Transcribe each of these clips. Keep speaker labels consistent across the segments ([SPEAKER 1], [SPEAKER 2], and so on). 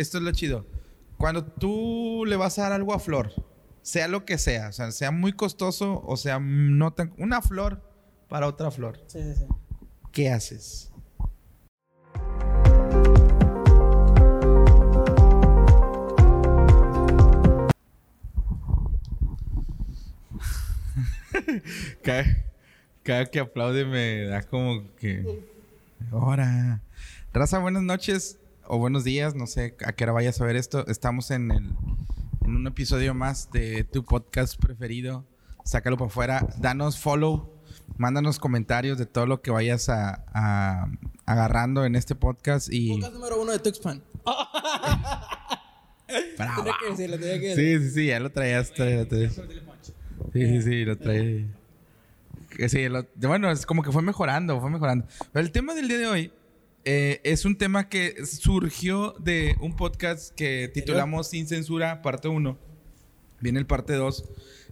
[SPEAKER 1] esto es lo chido. Cuando tú le vas a dar algo a Flor, sea lo que sea, o sea, sea muy costoso o sea no tan... Una flor para otra flor.
[SPEAKER 2] Sí, sí, sí.
[SPEAKER 1] ¿Qué haces? cada, cada que aplaude me da como que... Ahora. Raza, buenas noches o buenos días, no sé a qué hora vayas a ver esto. Estamos en, el, en un episodio más de tu podcast preferido. Sácalo para afuera, danos follow, mándanos comentarios de todo lo que vayas a, a- agarrando en este podcast y...
[SPEAKER 2] Podcast número uno de Tuxpan. Tenía que decirlo, tenía que decirlo.
[SPEAKER 1] Sí, sí, sí, ya lo traías. traías. Sí, sí, sí, lo traía. Sí, lo- bueno, es como que fue mejorando, fue mejorando. Pero el tema del día de hoy eh, es un tema que surgió de un podcast que titulamos Sin Censura, parte 1. Viene el parte 2,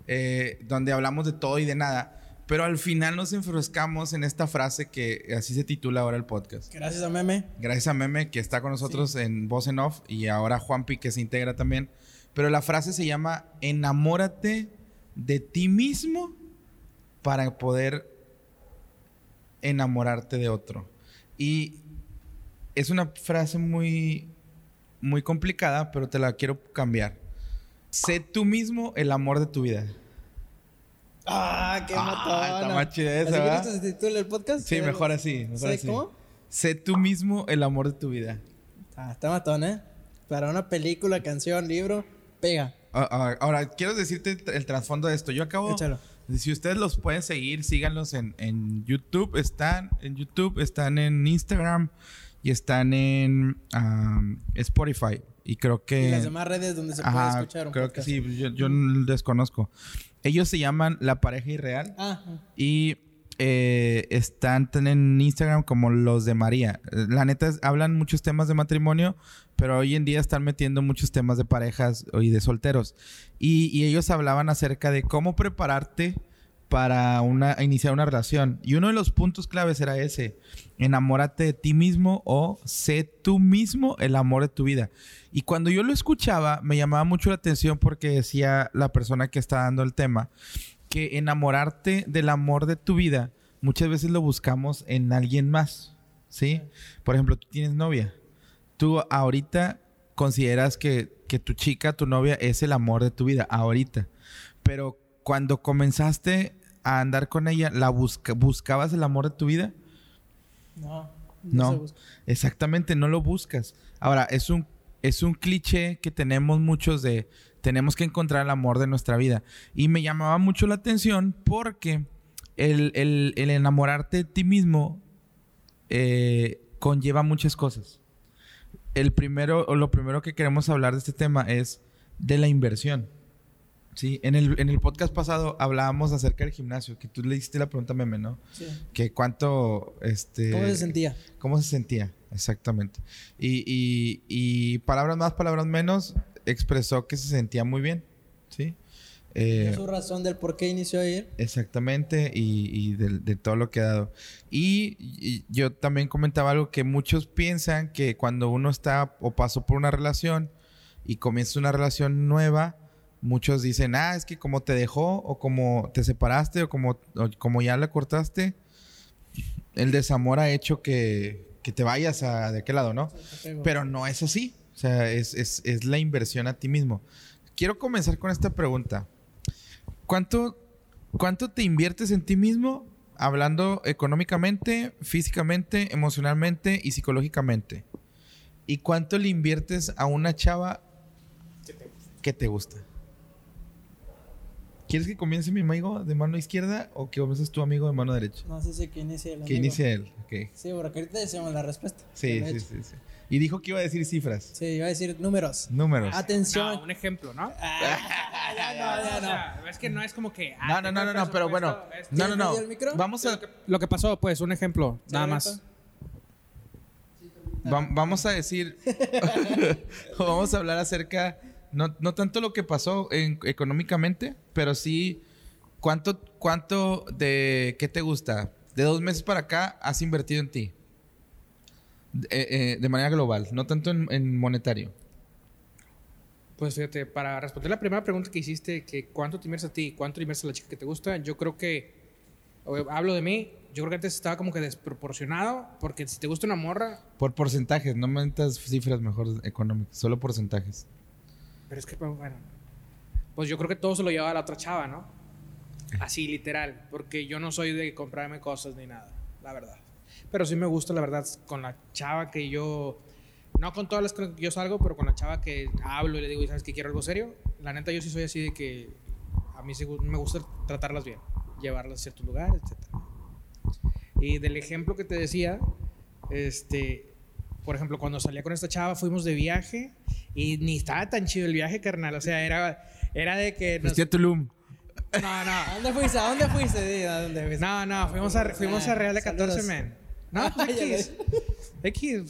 [SPEAKER 1] eh, donde hablamos de todo y de nada. Pero al final nos enfrascamos en esta frase que así se titula ahora el podcast.
[SPEAKER 2] Gracias a Meme.
[SPEAKER 1] Gracias a Meme, que está con nosotros en Voz en Off, y ahora Juanpi, que se integra también. Pero la frase se llama: Enamórate de ti mismo para poder enamorarte de otro. Y es una frase muy, muy complicada, pero te la quiero cambiar. Sé tú mismo el amor de tu vida.
[SPEAKER 2] Ah, qué
[SPEAKER 1] Ah, está más chida esa,
[SPEAKER 2] ¿Así
[SPEAKER 1] ¿verdad?
[SPEAKER 2] que se titule el podcast?
[SPEAKER 1] Sí,
[SPEAKER 2] Eh,
[SPEAKER 1] mejor así. Mejor así.
[SPEAKER 2] ¿Cómo?
[SPEAKER 1] Sé tú mismo el amor de tu vida.
[SPEAKER 2] Ah, está matón, ¿eh? Para una película, canción, libro, pega.
[SPEAKER 1] Ah, ah, Ahora, quiero decirte el, el trasfondo de esto. Yo acabo.
[SPEAKER 2] Échalo.
[SPEAKER 1] Si ustedes los pueden seguir, síganlos en, en YouTube. Están en YouTube, están en Instagram y están en am, Spotify. Y creo que.
[SPEAKER 2] Y las demás redes donde se puede
[SPEAKER 1] Ajá,
[SPEAKER 2] escuchar un
[SPEAKER 1] creo
[SPEAKER 2] podcast.
[SPEAKER 1] que sí. Yo, yo no desconozco. Ellos se llaman La Pareja Irreal.
[SPEAKER 2] Ah,
[SPEAKER 1] Y eh, están en Instagram como los de María. La neta, es- hablan muchos temas de matrimonio, pero hoy en día están metiendo muchos temas de parejas y de solteros. Y, y ellos hablaban acerca de cómo prepararte para iniciar una relación. Y uno de los puntos claves era ese. Enamórate de ti mismo o sé tú mismo el amor de tu vida. Y cuando yo lo escuchaba, me llamaba mucho la atención porque decía la persona que está dando el tema que enamorarte del amor de tu vida muchas veces lo buscamos en alguien más, ¿sí? Por ejemplo, tú tienes novia. Tú ahorita consideras que, que tu chica, tu novia, es el amor de tu vida, ahorita. Pero cuando comenzaste a andar con ella, ¿la busca- buscabas el amor de tu vida?
[SPEAKER 2] no.
[SPEAKER 1] No.
[SPEAKER 2] se busca.
[SPEAKER 1] Exactamente, no lo buscas. Ahora, es un, es un cliché que tenemos muchos de tenemos que encontrar el amor de nuestra vida. Y me llamaba mucho la atención porque el, el- el enamorarte de ti mismo eh, conlleva muchas cosas. El primero, o lo primero que queremos hablar de este tema es de la inversión. Sí, en el, en el podcast pasado hablábamos acerca del gimnasio, que tú le hiciste la pregunta a Meme, ¿no?
[SPEAKER 2] Sí.
[SPEAKER 1] Que cuánto, este...
[SPEAKER 2] ¿Cómo se sentía?
[SPEAKER 1] ¿Cómo se sentía? Exactamente. Y, y- y palabras más, palabras menos, expresó que se sentía muy bien. ¿Sí? Eh,
[SPEAKER 2] su razón del por qué inició ahí.
[SPEAKER 1] exactamente. Y, y del- de, todo lo que ha dado. Y, y yo también comentaba algo que muchos piensan que cuando uno está o pasó por una relación y comienza una relación nueva, muchos dicen, ah, es que como te dejó o como te separaste o como, o como ya la cortaste, el desamor ha hecho que, que te vayas a de qué lado, ¿no? Pero no es así. O sea, es, es- es la inversión a ti mismo. Quiero comenzar con esta pregunta. ¿Cuánto, ¿Cuánto te inviertes en ti mismo? Hablando económicamente, físicamente, emocionalmente y psicológicamente. ¿Y cuánto le inviertes a una chava que te gusta? ¿Quieres que comience mi amigo de mano izquierda o que comiences tu amigo de mano derecha?
[SPEAKER 2] No sé si que inicie el
[SPEAKER 1] Que inicie él. ok.
[SPEAKER 2] Sí, porque ahorita decimos la respuesta.
[SPEAKER 1] Sí, sí, sí, sí. Y dijo que iba a decir cifras.
[SPEAKER 2] Sí, iba a decir números.
[SPEAKER 1] Números.
[SPEAKER 2] Atención.
[SPEAKER 3] No, un ejemplo, ¿no?
[SPEAKER 2] Ah, ya no, ya
[SPEAKER 3] O
[SPEAKER 2] no.
[SPEAKER 3] sea, es que no es como que.
[SPEAKER 1] No,
[SPEAKER 3] ah,
[SPEAKER 1] no, no, no, no, pero bueno.
[SPEAKER 3] este.
[SPEAKER 1] No, no, no.
[SPEAKER 2] medio el micro?
[SPEAKER 1] Vamos a,
[SPEAKER 3] Lo que pasó, pues, un ejemplo, nada
[SPEAKER 2] ¿Sí,
[SPEAKER 3] más.
[SPEAKER 1] Va- vamos a decir, o vamos a hablar acerca, no, no tanto lo que pasó en- económicamente, pero sí cuánto, cuánto de, ¿qué te gusta? De dos meses para acá has invertido en ti. De, eh, eh, de manera global, no tanto en, en monetario.
[SPEAKER 3] Pues fíjate, para responder la primera pregunta que hiciste, que cuánto te inviertes a ti, cuánto inviertes a la chica que te gusta, yo creo que, hablo de mí, yo creo que antes estaba como que desproporcionado, porque si te gusta una morra,
[SPEAKER 1] Por porcentajes, no metas cifras mejor económicas, solo porcentajes.
[SPEAKER 3] Pero es que, pues, bueno, pues yo creo que todo se lo lleva a la otra chava, ¿no? Así, literal, porque yo no soy de comprarme cosas ni nada, la verdad. Pero sí me gusta, la verdad, con la chava que yo, no con todas las que yo salgo, pero con la chava que hablo y le digo, ¿sabes que quiero algo serio? La neta, yo sí soy así de que a mí sí me gusta tratarlas bien, llevarlas a ciertos lugares, etc. Y del ejemplo que te decía, este, por ejemplo, cuando salía con esta chava, fuimos de viaje y ni estaba tan chido el viaje, carnal. O sea, era, era de que. nos-
[SPEAKER 1] Fuiste a Tulum.
[SPEAKER 3] no,
[SPEAKER 2] ¿A
[SPEAKER 3] no.
[SPEAKER 2] dónde fuiste? ¿A dónde fuiste? ¿A dónde fuiste?
[SPEAKER 3] No, no, fuimos a, fuimos a Real de 14,
[SPEAKER 2] Saludos.
[SPEAKER 3] men. No, pues X. X,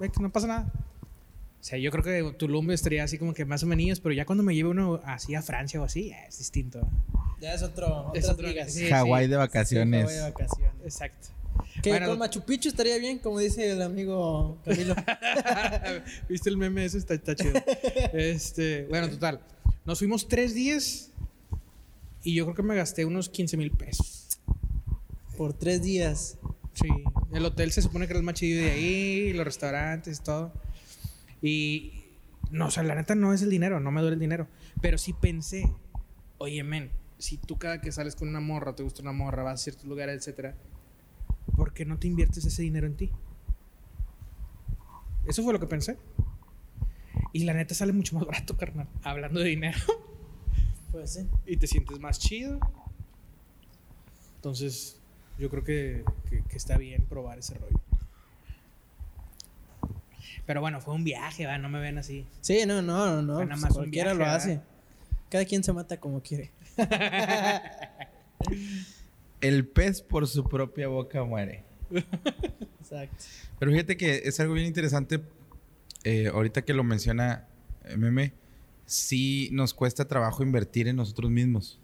[SPEAKER 3] X, no pasa nada. O sea, yo creo que Tulum estaría así como que más o menos, pero ya cuando me lleve uno así a Francia o así, es distinto.
[SPEAKER 2] Ya es otro,
[SPEAKER 3] Es otro- sí.
[SPEAKER 1] Hawái de
[SPEAKER 2] Sí,
[SPEAKER 1] vacaciones.
[SPEAKER 2] Hawái de vacaciones.
[SPEAKER 3] Exacto.
[SPEAKER 2] Que
[SPEAKER 3] Bueno,
[SPEAKER 2] con Machu Picchu estaría bien, como dice el amigo Camilo.
[SPEAKER 3] ¿Viste el meme ese? Está, está chido. Este, bueno, total. Nos fuimos tres días y yo creo que me gasté unos 15 mil pesos.
[SPEAKER 2] Por tres días.
[SPEAKER 3] Sí. El hotel se supone que era el más chido de ahí, los restaurantes, todo. Y no, o sea, la neta no es el dinero, no me duele el dinero. Pero sí pensé, oye, men, si tú cada que sales con una morra, te gusta una morra, vas a ciertos lugares, etcétera, ¿por qué no te inviertes ese dinero en ti? Eso fue lo que pensé. Y la neta sale mucho más barato, carnal. Hablando de dinero.
[SPEAKER 2] Pues sí.
[SPEAKER 3] y te sientes más chido. Entonces, yo creo que, que- que está bien probar ese rollo. Pero bueno, fue un viaje, ¿va? no me ven así.
[SPEAKER 2] Sí, no, no, no,
[SPEAKER 3] nada
[SPEAKER 2] pues
[SPEAKER 3] más
[SPEAKER 2] cualquiera
[SPEAKER 3] viaje,
[SPEAKER 2] lo
[SPEAKER 3] ¿verdad?
[SPEAKER 2] hace. Cada quien se mata como quiere.
[SPEAKER 1] El pez por su propia boca muere.
[SPEAKER 2] Exacto.
[SPEAKER 1] Pero fíjate que es algo bien interesante. eh, ahorita que lo menciona eh, Meme, sí nos cuesta trabajo invertir en nosotros mismos.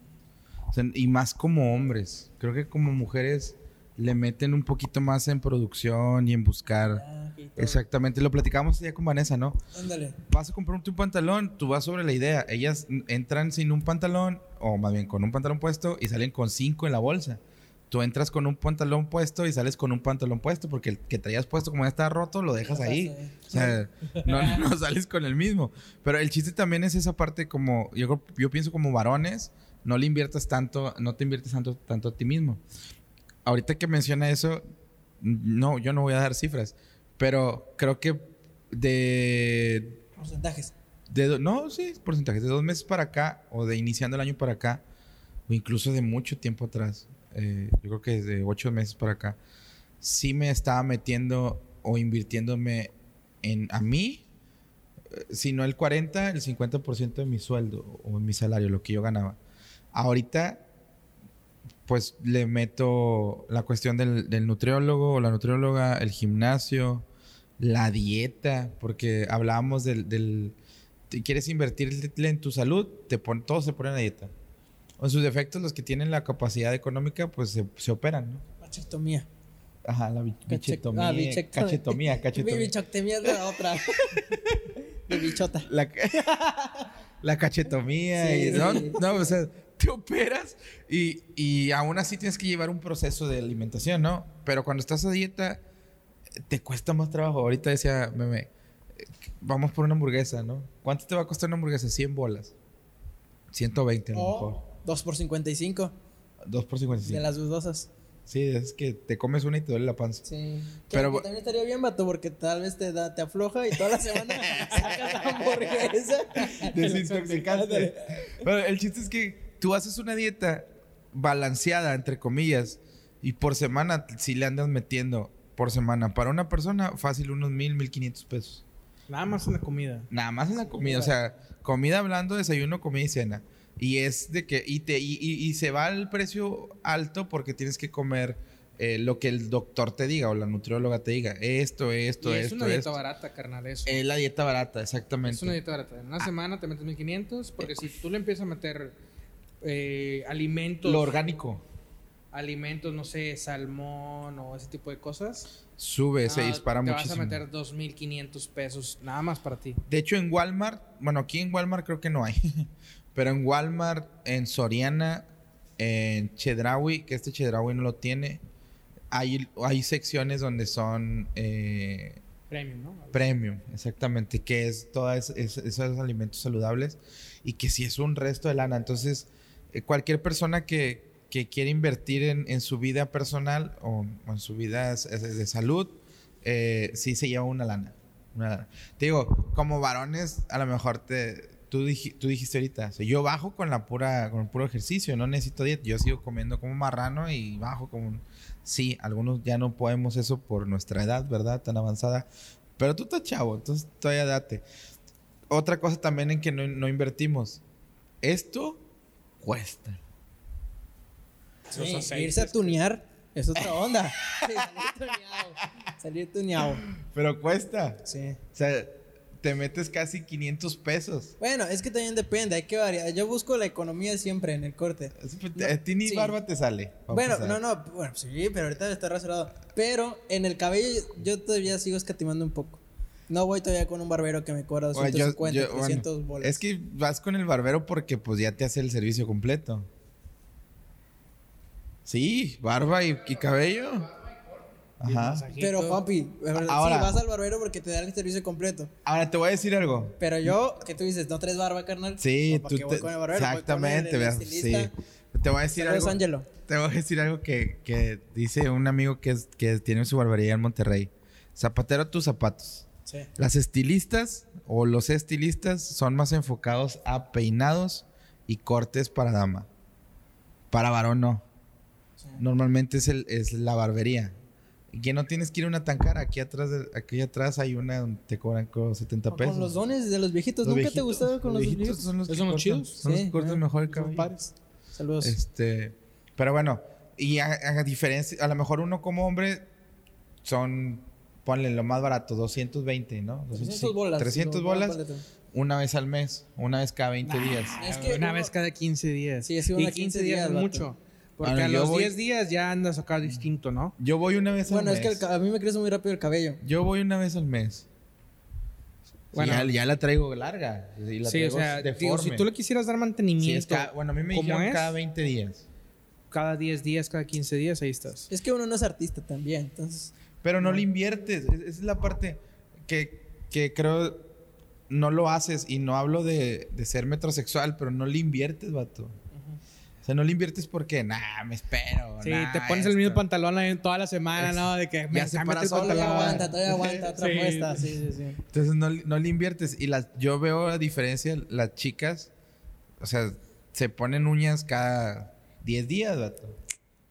[SPEAKER 1] O sea, y más como hombres. Creo que como mujeres le meten un poquito más en producción y en buscar.
[SPEAKER 2] Ah.
[SPEAKER 1] Exactamente, lo platicábamos ya con Vanessa, ¿no?
[SPEAKER 2] Ándale.
[SPEAKER 1] Vas a comprarte un pantalón, tú vas sobre la idea. Ellas entran sin un pantalón, o más bien con un pantalón puesto, y salen con cinco en la bolsa. Tú entras con un pantalón puesto y sales con un pantalón puesto, porque el que traías puesto, como ya está roto, lo dejas ahí. O sea, no, no sales con el mismo. Pero el chiste también es esa parte como, yo, yo pienso como varones, no le inviertas tanto, no te inviertes tanto, tanto a ti mismo. Ahorita que menciona eso, no, yo no voy a dar cifras, pero creo que de
[SPEAKER 2] Porcentajes.
[SPEAKER 1] de no, sí, porcentajes. De dos meses para acá, o de iniciando el año para acá, o incluso de mucho tiempo atrás, eh, yo creo que de ocho meses para acá, sí me estaba metiendo o invirtiéndome en a mí, eh, si no el 40, el 50% de mi sueldo o en mi salario, lo que yo ganaba. Ahorita, pues le meto la cuestión del, del nutriólogo o la nutrióloga, el gimnasio, la dieta, porque hablábamos del, del quieres invertirle en tu salud, te pon, todos se ponen a dieta. O en sus defectos, los que tienen la capacidad económica, pues se, se operan, ¿no?
[SPEAKER 2] Machectomía.
[SPEAKER 1] Ajá, la bichetomía.
[SPEAKER 2] ah, bichectomía.
[SPEAKER 1] cachetomía,
[SPEAKER 2] Mi
[SPEAKER 1] cachetomía.
[SPEAKER 2] bichectomía es la otra. De bichota.
[SPEAKER 1] La, ca- la cachetomía. y,
[SPEAKER 2] Sí,
[SPEAKER 1] no,
[SPEAKER 2] sí.
[SPEAKER 1] no, o sea, te operas y, y aún así tienes que llevar un proceso de alimentación, ¿no? Pero cuando estás a dieta, te cuesta más trabajo. Ahorita decía, meme, vamos por una hamburguesa, ¿no? ¿Cuánto te va a costar una hamburguesa? 100 bolas. 120 a lo mejor.
[SPEAKER 2] O 2 por 55
[SPEAKER 1] 2 por 55.
[SPEAKER 2] de las dudosas.
[SPEAKER 1] Sí, es que te comes una y te duele la panza.
[SPEAKER 2] Sí.
[SPEAKER 1] Pero-
[SPEAKER 2] Pero también estaría bien, vato, porque tal vez te, da, te afloja y toda la semana sacas hamburguesa.
[SPEAKER 1] Desintoxicante. Bueno, el chiste es que tú haces una dieta balanceada, entre comillas, y por semana, si le andas metiendo por semana, para una persona, fácil unos mil, mil quinientos pesos.
[SPEAKER 3] Nada más en la comida.
[SPEAKER 1] Nada más en la comida, o sea, comida hablando, desayuno, comida y cena. Y es de que, y, te, y, y- y se va el precio alto porque tienes que comer eh, lo que el doctor te diga o la nutrióloga te diga. Esto, esto,
[SPEAKER 3] y es
[SPEAKER 1] esto,
[SPEAKER 3] una dieta
[SPEAKER 1] esto.
[SPEAKER 3] barata, carnal, eso.
[SPEAKER 1] Es la dieta barata, exactamente.
[SPEAKER 3] Es una dieta barata. En una semana te metes 1500, porque si tú le empiezas a meter eh, alimentos.
[SPEAKER 1] Lo orgánico.
[SPEAKER 3] alimentos, no sé, salmón o ese tipo de cosas,
[SPEAKER 1] Sube, se
[SPEAKER 3] ah,
[SPEAKER 1] dispara
[SPEAKER 3] te
[SPEAKER 1] muchísimo.
[SPEAKER 3] vas a meter 2.500 pesos nada más para ti.
[SPEAKER 1] De hecho, en Walmart, bueno, aquí en Walmart creo que no hay, pero en Walmart, en Soriana, en Chedraui, que este Chedraui no lo tiene, hay, hay secciones donde son eh,
[SPEAKER 3] Premium, ¿no?
[SPEAKER 1] premium, exactamente, que es todos esos alimentos saludables y que si es un resto de lana. Entonces, cualquier persona que, que quiere invertir en, en su vida personal o, o en su vida de salud, eh, sí se lleva una lana. una lana. Te digo, como varones, a lo mejor te, tú, dij- tú dijiste ahorita, o sea, yo bajo con la pura, con el puro ejercicio, no necesito dieta, yo sigo comiendo como marrano y bajo como un... Sí, algunos ya no podemos eso por nuestra edad, ¿verdad? Tan avanzada. Pero tú estás chavo, entonces todavía date. Otra cosa también en que no, no invertimos. Esto cuesta.
[SPEAKER 2] Sí, irse a tunear es otra onda. Sí, salir tuneado. Salir tuneado.
[SPEAKER 1] Pero cuesta.
[SPEAKER 2] Sí.
[SPEAKER 1] O sea, te metes casi 500 pesos.
[SPEAKER 2] Bueno, es que también depende, hay que variar. Yo busco la economía siempre en el corte.
[SPEAKER 1] Es- pues,
[SPEAKER 2] No,
[SPEAKER 1] a ti ni
[SPEAKER 2] sí.
[SPEAKER 1] barba te sale.
[SPEAKER 2] Bueno, no, no, bueno, sí, pero ahorita está rasurado. Pero en el cabello yo todavía sigo escatimando un poco. No voy todavía con un barbero que me cobra
[SPEAKER 1] Oye, yo-
[SPEAKER 2] 250,
[SPEAKER 1] yo- bueno,
[SPEAKER 2] 300 bolas.
[SPEAKER 1] Es que vas con el barbero porque pues ya te hace el servicio completo. Sí, barba y, y cabello. Ajá.
[SPEAKER 2] Pero, Juanpi,
[SPEAKER 1] Ahora-
[SPEAKER 2] sí, vas al barbero porque te dan el servicio completo.
[SPEAKER 1] Ahora te voy a decir algo.
[SPEAKER 2] Pero yo, que tú dices, no traes barba, carnal.
[SPEAKER 1] Sí,
[SPEAKER 2] ¿O para
[SPEAKER 1] tú
[SPEAKER 2] qué voy
[SPEAKER 1] te-
[SPEAKER 2] con el barbero? Voy con
[SPEAKER 1] exactamente,
[SPEAKER 2] el
[SPEAKER 1] sí. Te voy a decir
[SPEAKER 2] Saludos,
[SPEAKER 1] algo. Te voy a decir algo que, que dice un amigo que, es, que tiene su barbería en Monterrey. Zapatero tus zapatos.
[SPEAKER 2] Sí.
[SPEAKER 1] Las estilistas o los estilistas son más enfocados a peinados y cortes para dama. Para varón no.
[SPEAKER 2] sí.
[SPEAKER 1] Normalmente es, el, es la barbería. Y que no tienes que ir a una tan cara. Aquí atrás, de- aquí atrás hay una donde te cobran como 70
[SPEAKER 2] O
[SPEAKER 1] pesos.
[SPEAKER 2] Con los dones de los viejitos.
[SPEAKER 1] Los
[SPEAKER 2] ¿Nunca te gustaba con los viejitos?
[SPEAKER 1] son los que
[SPEAKER 3] ¿Esos son los
[SPEAKER 1] cortan-
[SPEAKER 3] chidos?
[SPEAKER 1] Son los que cortan mejor el cabello.
[SPEAKER 3] pares.
[SPEAKER 2] Saludos.
[SPEAKER 1] Este, pero bueno, y a, a diferencia, a lo mejor uno como hombre son, ponle lo más barato, 220, ¿no?
[SPEAKER 2] 300 bolas.
[SPEAKER 1] 300
[SPEAKER 2] No,
[SPEAKER 1] bolas una vez al mes, una vez cada 20 días.
[SPEAKER 2] Es que
[SPEAKER 3] una
[SPEAKER 2] uno-
[SPEAKER 3] vez cada 15 días.
[SPEAKER 2] Sí, es una
[SPEAKER 3] y
[SPEAKER 2] 15
[SPEAKER 3] 15 días
[SPEAKER 2] días,
[SPEAKER 3] es mucho. Porque
[SPEAKER 1] Ahora,
[SPEAKER 3] a los
[SPEAKER 1] voy-
[SPEAKER 3] 10 días ya andas acá distinto, ¿no?
[SPEAKER 1] Yo voy una vez al
[SPEAKER 2] Bueno,
[SPEAKER 1] mes.
[SPEAKER 2] es que el a mí me crece muy rápido el cabello.
[SPEAKER 1] Yo voy una vez al mes.
[SPEAKER 3] Bueno.
[SPEAKER 1] ya, ya la traigo larga. y la
[SPEAKER 3] Sí, o
[SPEAKER 1] traigo
[SPEAKER 3] sea, digo, si tú le quisieras dar
[SPEAKER 1] Sí,
[SPEAKER 3] mantenimiento
[SPEAKER 1] es ca- bueno, a mí me
[SPEAKER 3] ¿cómo
[SPEAKER 1] dijeron
[SPEAKER 3] es?
[SPEAKER 1] cada 20 días.
[SPEAKER 3] cada 10 días, cada 15 días, ahí estás.
[SPEAKER 2] Es que uno no es artista también, entonces.
[SPEAKER 1] Pero no le inviertes. Es- Esa es la parte que, que creo no lo haces. Y no hablo de, de ser metrosexual, pero no le inviertes, vato. O sea, no le inviertes porque, nah, me espero.
[SPEAKER 3] Sí,
[SPEAKER 1] nah,
[SPEAKER 3] te pones el mismo
[SPEAKER 1] esto".
[SPEAKER 3] pantalón ahí toda la semana,
[SPEAKER 1] Es-
[SPEAKER 3] ¿no? De que
[SPEAKER 1] se
[SPEAKER 3] cámbiate
[SPEAKER 1] para solo,
[SPEAKER 3] pantalón.
[SPEAKER 2] aguanta, todavía aguanta otra
[SPEAKER 3] Sí.
[SPEAKER 2] apuesta. Sí, sí, sí.
[SPEAKER 1] Entonces no, no le inviertes. Y las, yo veo la diferencia, las chicas, o sea, se ponen uñas cada 10 días, vato.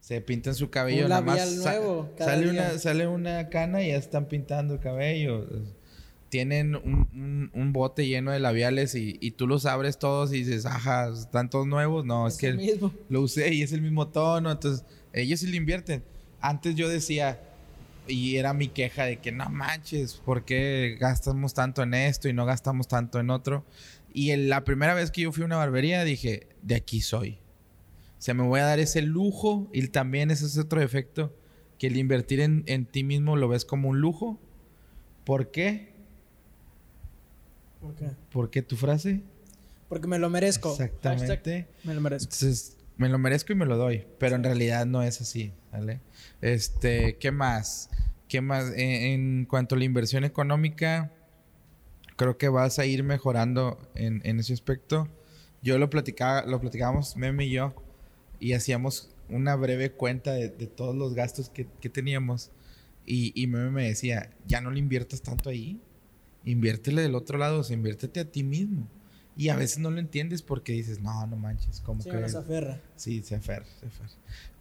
[SPEAKER 1] Se pintan su cabello.
[SPEAKER 2] Un
[SPEAKER 1] nada más sa-
[SPEAKER 2] nuevo cada
[SPEAKER 1] sale,
[SPEAKER 2] día.
[SPEAKER 1] una, sale una cana y ya están pintando el cabello. Tienen un, un- un bote lleno de labiales y, y tú los abres todos y dices, ajá, ¿están todos nuevos? No, es,
[SPEAKER 2] Es
[SPEAKER 1] que
[SPEAKER 2] el mismo.
[SPEAKER 1] lo usé y es el mismo tono. Entonces, ellos sí le invierten. Antes yo decía, y era mi queja de que no manches, ¿por qué gastamos tanto en esto y no gastamos tanto en otro? Y en la primera vez que yo fui a una barbería dije, de aquí soy. O sea, me voy a dar ese lujo y también ese es otro efecto, que el invertir en, en ti mismo lo ves como un lujo. ¿Por qué?
[SPEAKER 2] ¿Por qué?
[SPEAKER 1] ¿Por qué tu frase?
[SPEAKER 2] Porque me lo merezco.
[SPEAKER 1] Exactamente.
[SPEAKER 2] Hashtag, me lo merezco.
[SPEAKER 1] Entonces, me lo merezco y me lo doy. Pero en realidad no es así, ¿vale? Este, ¿qué más? ¿Qué más? En, en cuanto a la inversión económica, creo que vas a ir mejorando en, en ese aspecto. Yo lo platicaba, lo platicábamos Meme y yo, y hacíamos una breve cuenta de, de todos los gastos que, que teníamos. Y, y Meme me decía, ya no le inviertas tanto ahí. Inviértele del otro lado, o sea, inviértete a ti mismo. Y a veces no lo entiendes porque dices, no, no manches, ¿cómo
[SPEAKER 2] Sí,
[SPEAKER 1] que?
[SPEAKER 2] uno se aferra.
[SPEAKER 1] Sí, se aferra, se aferra.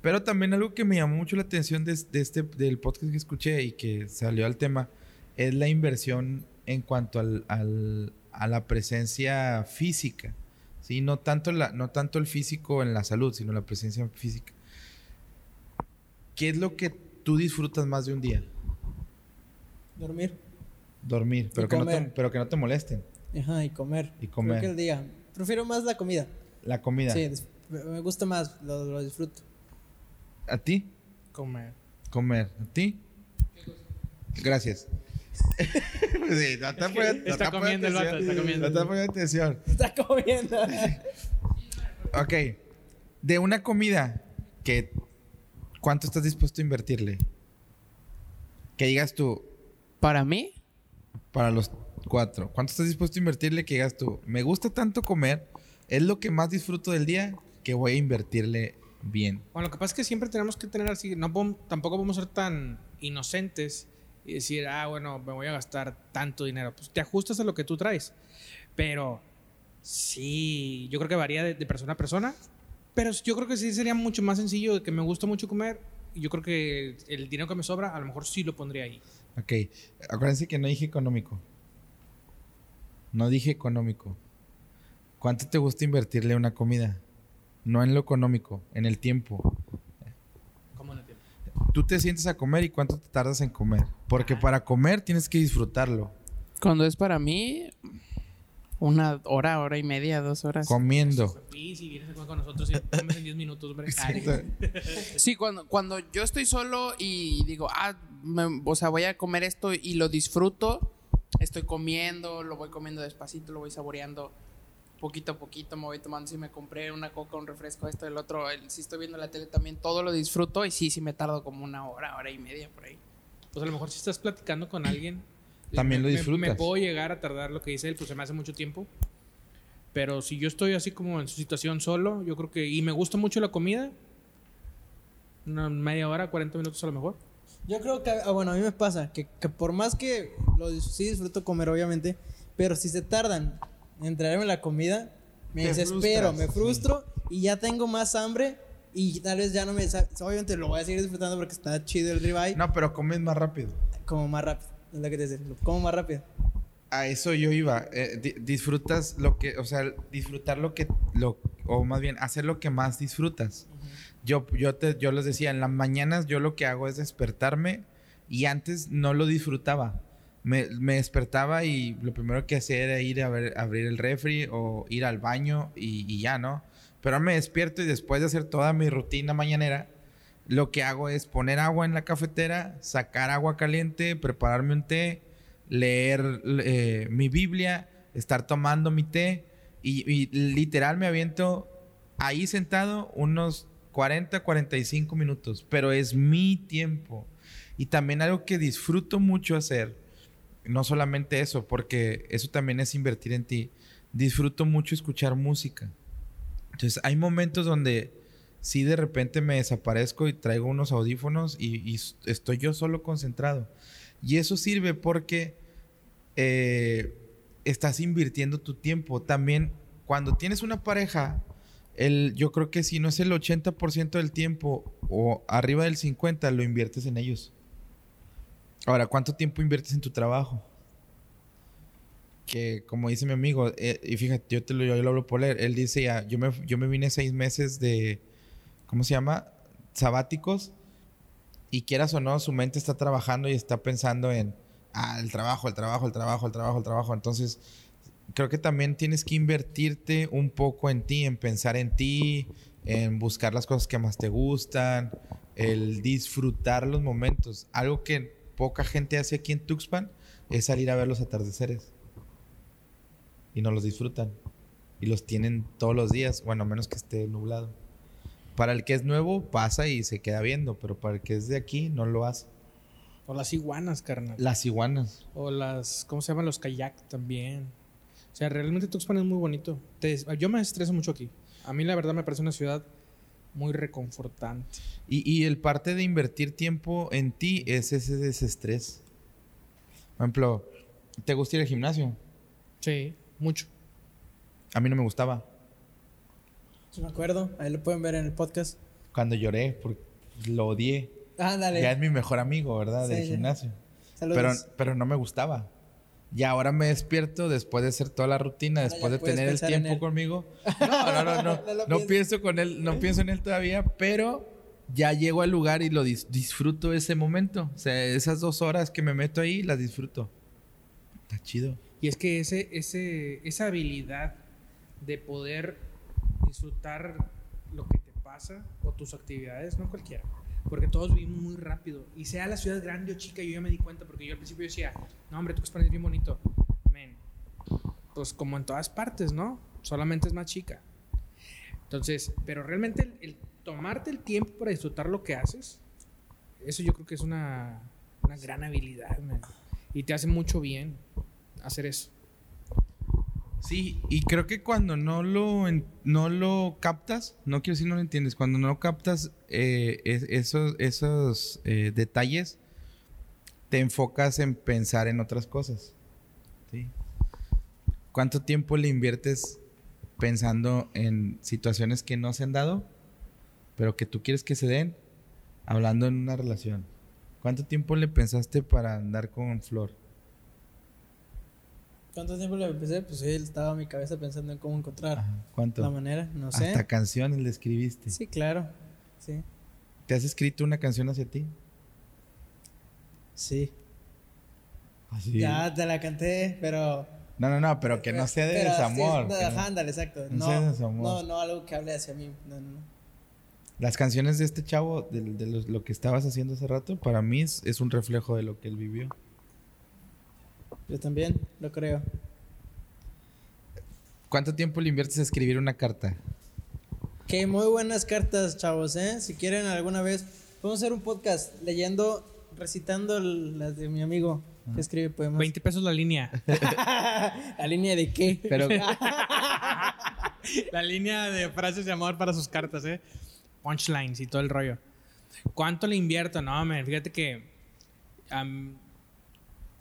[SPEAKER 1] Pero también algo que me llamó mucho la atención de, de este, del podcast que escuché y que salió al tema es la inversión en cuanto al, al- a la presencia física. ¿Sí? No, tanto la, no tanto el físico en la salud, sino la presencia física. ¿Qué es lo que tú disfrutas más de un día?
[SPEAKER 2] Dormir.
[SPEAKER 1] Dormir, pero, que no, te, pero que no te molesten.
[SPEAKER 2] Ajá, y comer.
[SPEAKER 1] Y comer.
[SPEAKER 2] Creo que el día. Prefiero más la comida.
[SPEAKER 1] La comida.
[SPEAKER 2] Sí, me gusta más, lo, lo disfruto.
[SPEAKER 1] ¿A ti?
[SPEAKER 3] Comer.
[SPEAKER 1] Comer. ¿A ti? Gracias. Sí, no te poniendo- no
[SPEAKER 3] Está comiendo el
[SPEAKER 1] poniendo
[SPEAKER 3] vato, está comiendo.
[SPEAKER 1] No te poniendo atención.
[SPEAKER 2] Está comiendo.
[SPEAKER 1] Ok. De una comida que ¿cuánto estás dispuesto a invertirle? Que digas tú
[SPEAKER 4] Para mí,
[SPEAKER 1] para los cuatro. ¿Cuánto estás dispuesto a invertirle que digas tú? Me gusta tanto comer, es lo que más disfruto del día que voy a invertirle bien.
[SPEAKER 3] Bueno, lo que pasa es que siempre tenemos que tener así, no tampoco podemos ser tan inocentes y decir, ah, bueno, me voy a gastar tanto dinero. Pues te ajustas a lo que tú traes. Pero sí, yo creo que varía de, persona a persona. Pero yo creo que sí sería mucho más sencillo de que me gusta mucho comer. Yo creo que el dinero que me sobra, a lo mejor sí lo pondría ahí.
[SPEAKER 1] Ok. Acuérdense que no dije económico. No dije económico. ¿Cuánto te gusta invertirle a una comida? No en lo económico, en el tiempo. Tú te sientes a comer y cuánto te tardas en comer. Porque para comer tienes que disfrutarlo.
[SPEAKER 4] cuando es para mí, una hora, hora y media, dos horas.
[SPEAKER 1] Comiendo.
[SPEAKER 3] Y si vienes a comer con nosotros y comes en 10 minutos, hombre.
[SPEAKER 4] Sí, cuando, cuando yo estoy solo y digo, ah, me- o sea, voy a comer esto y lo disfruto, estoy comiendo, lo voy comiendo despacito, lo voy saboreando poquito a poquito, me voy tomando, si me compré una coca, un refresco, esto, el otro, el- si estoy viendo la tele también, todo lo disfruto y sí, sí me tardo como una hora, hora y media por ahí.
[SPEAKER 3] Pues a lo mejor si estás platicando con alguien.
[SPEAKER 1] También
[SPEAKER 3] me-
[SPEAKER 1] lo
[SPEAKER 3] me-
[SPEAKER 1] disfrutas.
[SPEAKER 3] Me, puedo llegar a tardar lo que dice él, pues se me hace mucho tiempo. Pero si yo estoy así como en su situación solo, yo creo que. Y me gusta mucho la comida. Una media hora, 40 minutos a lo mejor.
[SPEAKER 2] Yo creo que, ah, bueno, a mí me pasa que, que por más que lo sí disfruto comer, obviamente, pero si se tardan en traerme la comida, me
[SPEAKER 1] Te
[SPEAKER 2] desespero,
[SPEAKER 1] frustras,
[SPEAKER 2] me frustro y ya tengo más hambre y tal vez ya no me... Obviamente lo voy a seguir disfrutando porque está chido el ribeye,
[SPEAKER 1] No, pero comes más rápido.
[SPEAKER 2] como más rápido, es lo que te decía, como más rápido.
[SPEAKER 1] A eso yo iba. Eh, di- disfrutas lo que, o sea, disfrutar lo que, lo, o más bien, hacer lo que más disfrutas. Yo, yo, te, yo les decía, en las mañanas yo lo que hago es despertarme y antes no lo disfrutaba. Me, me despertaba y lo primero que hacía era ir a ver, abrir el refri o ir al baño y, y ya, ¿no? Pero me despierto y después de hacer toda mi rutina mañanera, lo que hago es poner agua en la cafetera, sacar agua caliente, prepararme un té, leer eh, mi Biblia, estar tomando mi té y, y literal me aviento ahí sentado unos 40, 45 minutos, pero es mi tiempo. Y también algo que disfruto mucho hacer, no solamente eso, porque eso también es invertir en ti, disfruto mucho escuchar música. Entonces hay momentos donde sí de repente me desaparezco y traigo unos audífonos y, estoy yo solo concentrado. Y eso sirve porque eh, estás invirtiendo tu tiempo. También cuando tienes una pareja, el, yo creo que si no es el 80% del tiempo o arriba del 50% lo inviertes en ellos. Ahora, ¿cuánto tiempo inviertes en tu trabajo? Que como dice mi amigo, eh, y fíjate, yo te lo, yo lo hablo por él, él dice ya, yo me, yo me vine seis meses de, ¿cómo se llama? Sabáticos. Y quieras o no, su mente está trabajando y está pensando en, ah, el trabajo, el trabajo, el trabajo, el trabajo, el trabajo. Entonces, creo que también tienes que invertirte un poco en ti, en pensar en ti, en buscar las cosas que más te gustan, el disfrutar los momentos. Algo que poca gente hace aquí en Tuxpan es salir a ver los atardeceres. Y no los disfrutan. Y los tienen todos los días, bueno, menos que esté nublado. Para el que es nuevo, pasa y se queda viendo, pero para el que es de aquí, no lo hace.
[SPEAKER 3] O las iguanas, carnal.
[SPEAKER 1] Las iguanas.
[SPEAKER 3] O las, ¿cómo se llaman? Los kayak también. O sea, realmente Tuxpan es muy bonito. Te- yo me estreso mucho aquí. A mí la verdad me parece una ciudad muy reconfortante.
[SPEAKER 1] Y, y el parte de invertir tiempo en ti es ese desestrés. Por ejemplo, ¿te gusta ir al gimnasio?
[SPEAKER 3] Sí, mucho.
[SPEAKER 1] A mí no me gustaba.
[SPEAKER 2] Sí, me acuerdo, ahí lo pueden ver en el podcast.
[SPEAKER 1] Cuando lloré, porque lo odié.
[SPEAKER 2] Ándale.
[SPEAKER 1] Ya es mi mejor amigo, ¿verdad?
[SPEAKER 2] Sí,
[SPEAKER 1] Del gimnasio.
[SPEAKER 2] Saludos.
[SPEAKER 1] Pero, pero no me gustaba. Y ahora me despierto después de hacer toda la rutina,
[SPEAKER 2] Ahora
[SPEAKER 1] después de tener el tiempo conmigo. No, no, no, no.
[SPEAKER 2] No lo
[SPEAKER 1] No
[SPEAKER 2] pienso.
[SPEAKER 1] pienso con él, no pienso en él todavía, pero ya llego al lugar y lo dis- disfruto ese momento. O sea, esas dos horas que me meto ahí, las disfruto. Está chido.
[SPEAKER 3] Y es que ese, ese, esa habilidad de poder disfrutar lo que te pasa o tus actividades, no cualquiera. Porque todos vivimos muy rápido. Y sea la ciudad grande o chica, yo ya me di cuenta. Porque yo al principio decía, no, hombre, tú España es bien bonito. Men, pues como en todas partes, ¿no? Solamente es más chica. Entonces, pero realmente el, el tomarte el tiempo para disfrutar lo que haces, eso yo creo que es una, una gran habilidad, man. Y te hace mucho bien hacer eso.
[SPEAKER 1] Sí, y creo que cuando no lo, no lo captas, no quiero decir no lo entiendes, cuando no captas eh, es- esos, esos eh, detalles, te enfocas en pensar en otras cosas. ¿sí? ¿Cuánto tiempo le inviertes pensando en situaciones que no se han dado, pero que tú quieres que se den, hablando en una relación? ¿Cuánto tiempo le pensaste para andar con Flor?
[SPEAKER 2] ¿Cuánto tiempo le empecé? Pues sí, estaba en mi cabeza pensando en cómo encontrar
[SPEAKER 1] Ajá, ¿Cuánto?
[SPEAKER 2] la manera, no sé.
[SPEAKER 1] Hasta canciones le escribiste.
[SPEAKER 2] Sí, claro. Sí.
[SPEAKER 1] ¿Te has escrito una canción hacia ti?
[SPEAKER 2] Sí.
[SPEAKER 1] Así.
[SPEAKER 2] Ya te la canté, pero.
[SPEAKER 1] No, no, no, pero que no sea de
[SPEAKER 2] pero sí,
[SPEAKER 1] desamor.
[SPEAKER 2] no,
[SPEAKER 1] que no-
[SPEAKER 2] ajá, ándale, exacto.
[SPEAKER 1] no
[SPEAKER 2] No,
[SPEAKER 1] sea de desamor.
[SPEAKER 2] no, no algo que hable hacia mí. No, no, no.
[SPEAKER 1] Las canciones de este chavo, de, de los- lo que estabas haciendo hace rato, para mí es, es un reflejo de lo que él vivió.
[SPEAKER 2] Yo también lo creo.
[SPEAKER 1] ¿Cuánto tiempo le inviertes a escribir una carta?
[SPEAKER 2] Que muy buenas cartas, chavos, ¿eh? Si quieren alguna vez, podemos hacer un podcast leyendo, recitando las de mi amigo que escribe poemas.
[SPEAKER 3] 20 pesos la línea.
[SPEAKER 2] ¿A línea de qué?
[SPEAKER 1] Pero,
[SPEAKER 3] La línea de frases de amor para sus cartas, ¿eh? Punchlines y todo el rollo. ¿Cuánto le invierto? No, man, fíjate que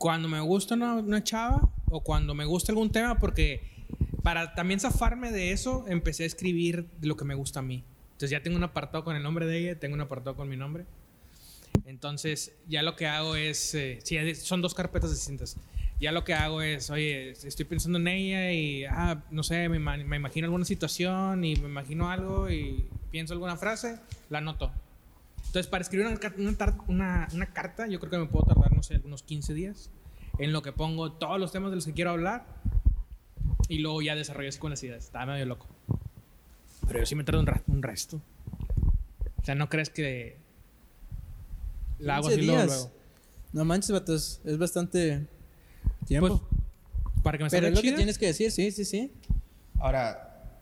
[SPEAKER 3] cuando me gusta una, una chava o cuando me gusta algún tema, porque para también zafarme de eso, empecé a escribir lo que me gusta a mí. Entonces ya tengo un apartado con el nombre de ella, tengo un apartado con mi nombre. Entonces ya lo que hago es, eh, sí, son dos carpetas distintas. Ya lo que hago es, oye, estoy pensando en ella y, ah, no sé, me, me imagino alguna situación y me imagino algo y pienso alguna frase, la anoto. Entonces, para escribir una, una una- una carta, yo creo que me puedo tardar, no sé, unos 15 días en lo que pongo todos los temas de los que quiero hablar y luego ya desarrollo así con las ideas. Está medio loco. Pero yo sí me tardo un, resto. O sea, no crees que la hago
[SPEAKER 2] 15
[SPEAKER 3] así luego,
[SPEAKER 2] días.
[SPEAKER 3] luego.
[SPEAKER 2] No manches, vatos, es bastante tiempo.
[SPEAKER 3] Pues, para que me
[SPEAKER 2] Pero es lo que tienes que decir, sí, sí, sí.
[SPEAKER 1] ahora,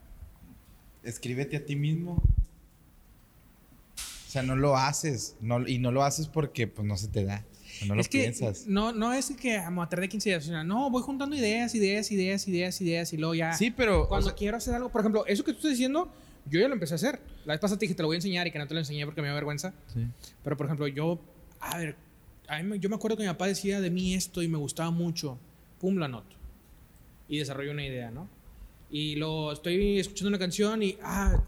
[SPEAKER 1] escríbete a ti mismo. O sea, no lo haces. No, y no lo haces porque pues, no se te da. O No lo
[SPEAKER 3] es que
[SPEAKER 1] piensas.
[SPEAKER 3] no, no es que me tardé 15 días. o sea, no, voy juntando ideas, ideas, ideas, ideas, ideas y luego ya.
[SPEAKER 1] Sí, pero... o
[SPEAKER 3] Cuando
[SPEAKER 1] sea,
[SPEAKER 3] quiero hacer algo, por ejemplo, eso que tú estás diciendo, yo ya lo empecé a hacer. La vez pasada te dije, te lo voy a enseñar y que no te lo enseñé porque me da vergüenza.
[SPEAKER 1] sí.
[SPEAKER 3] Pero, por ejemplo, yo, a ver, a mí yo me acuerdo que mi papá decía de mí esto y me gustaba mucho. Pum, lo anoto. Y desarrollo una idea, ¿no? Y luego estoy escuchando una canción y, ah,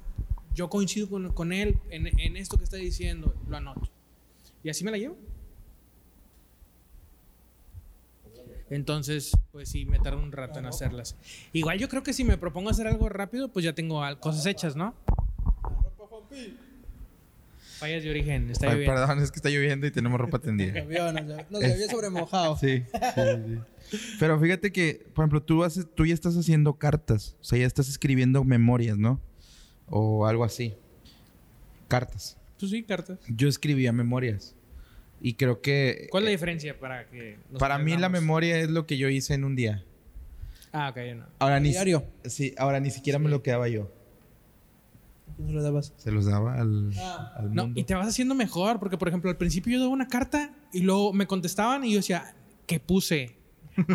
[SPEAKER 3] yo coincido con, con él en, en esto que está diciendo, lo anoto. Y así me la llevo. Entonces, pues sí, me tarda un rato en hacerlas. Igual yo creo que si me propongo hacer algo rápido, pues ya tengo cosas hechas, ¿no? Fallas de origen, está
[SPEAKER 1] Ay,
[SPEAKER 3] lloviendo.
[SPEAKER 1] perdón, es que está lloviendo y tenemos ropa tendida.
[SPEAKER 2] Llovió, nos, llovió- nos llovió sobre mojado.
[SPEAKER 1] Sí, sí, sí. Pero fíjate que, por ejemplo, tú, haces, tú ya estás haciendo cartas. O sea, ya estás escribiendo memorias, ¿no? O algo así. Cartas.
[SPEAKER 3] Pues sí, cartas.
[SPEAKER 1] Yo escribía memorias. Y creo que...
[SPEAKER 3] ¿Cuál es la
[SPEAKER 1] eh,
[SPEAKER 3] diferencia para que nos
[SPEAKER 1] Para mí la memoria es lo que yo hice en un día.
[SPEAKER 3] Ah, ok, yo no.
[SPEAKER 1] Ahora ni,
[SPEAKER 2] Diario.
[SPEAKER 1] Sí, ahora ni siquiera me lo quedaba yo.
[SPEAKER 2] ¿Quién se lo dabas?
[SPEAKER 1] Se los daba al,
[SPEAKER 2] Ah.
[SPEAKER 1] al
[SPEAKER 3] No, y te vas haciendo mejor, porque por ejemplo, al principio yo daba una carta y luego me contestaban y yo decía, ¿qué puse?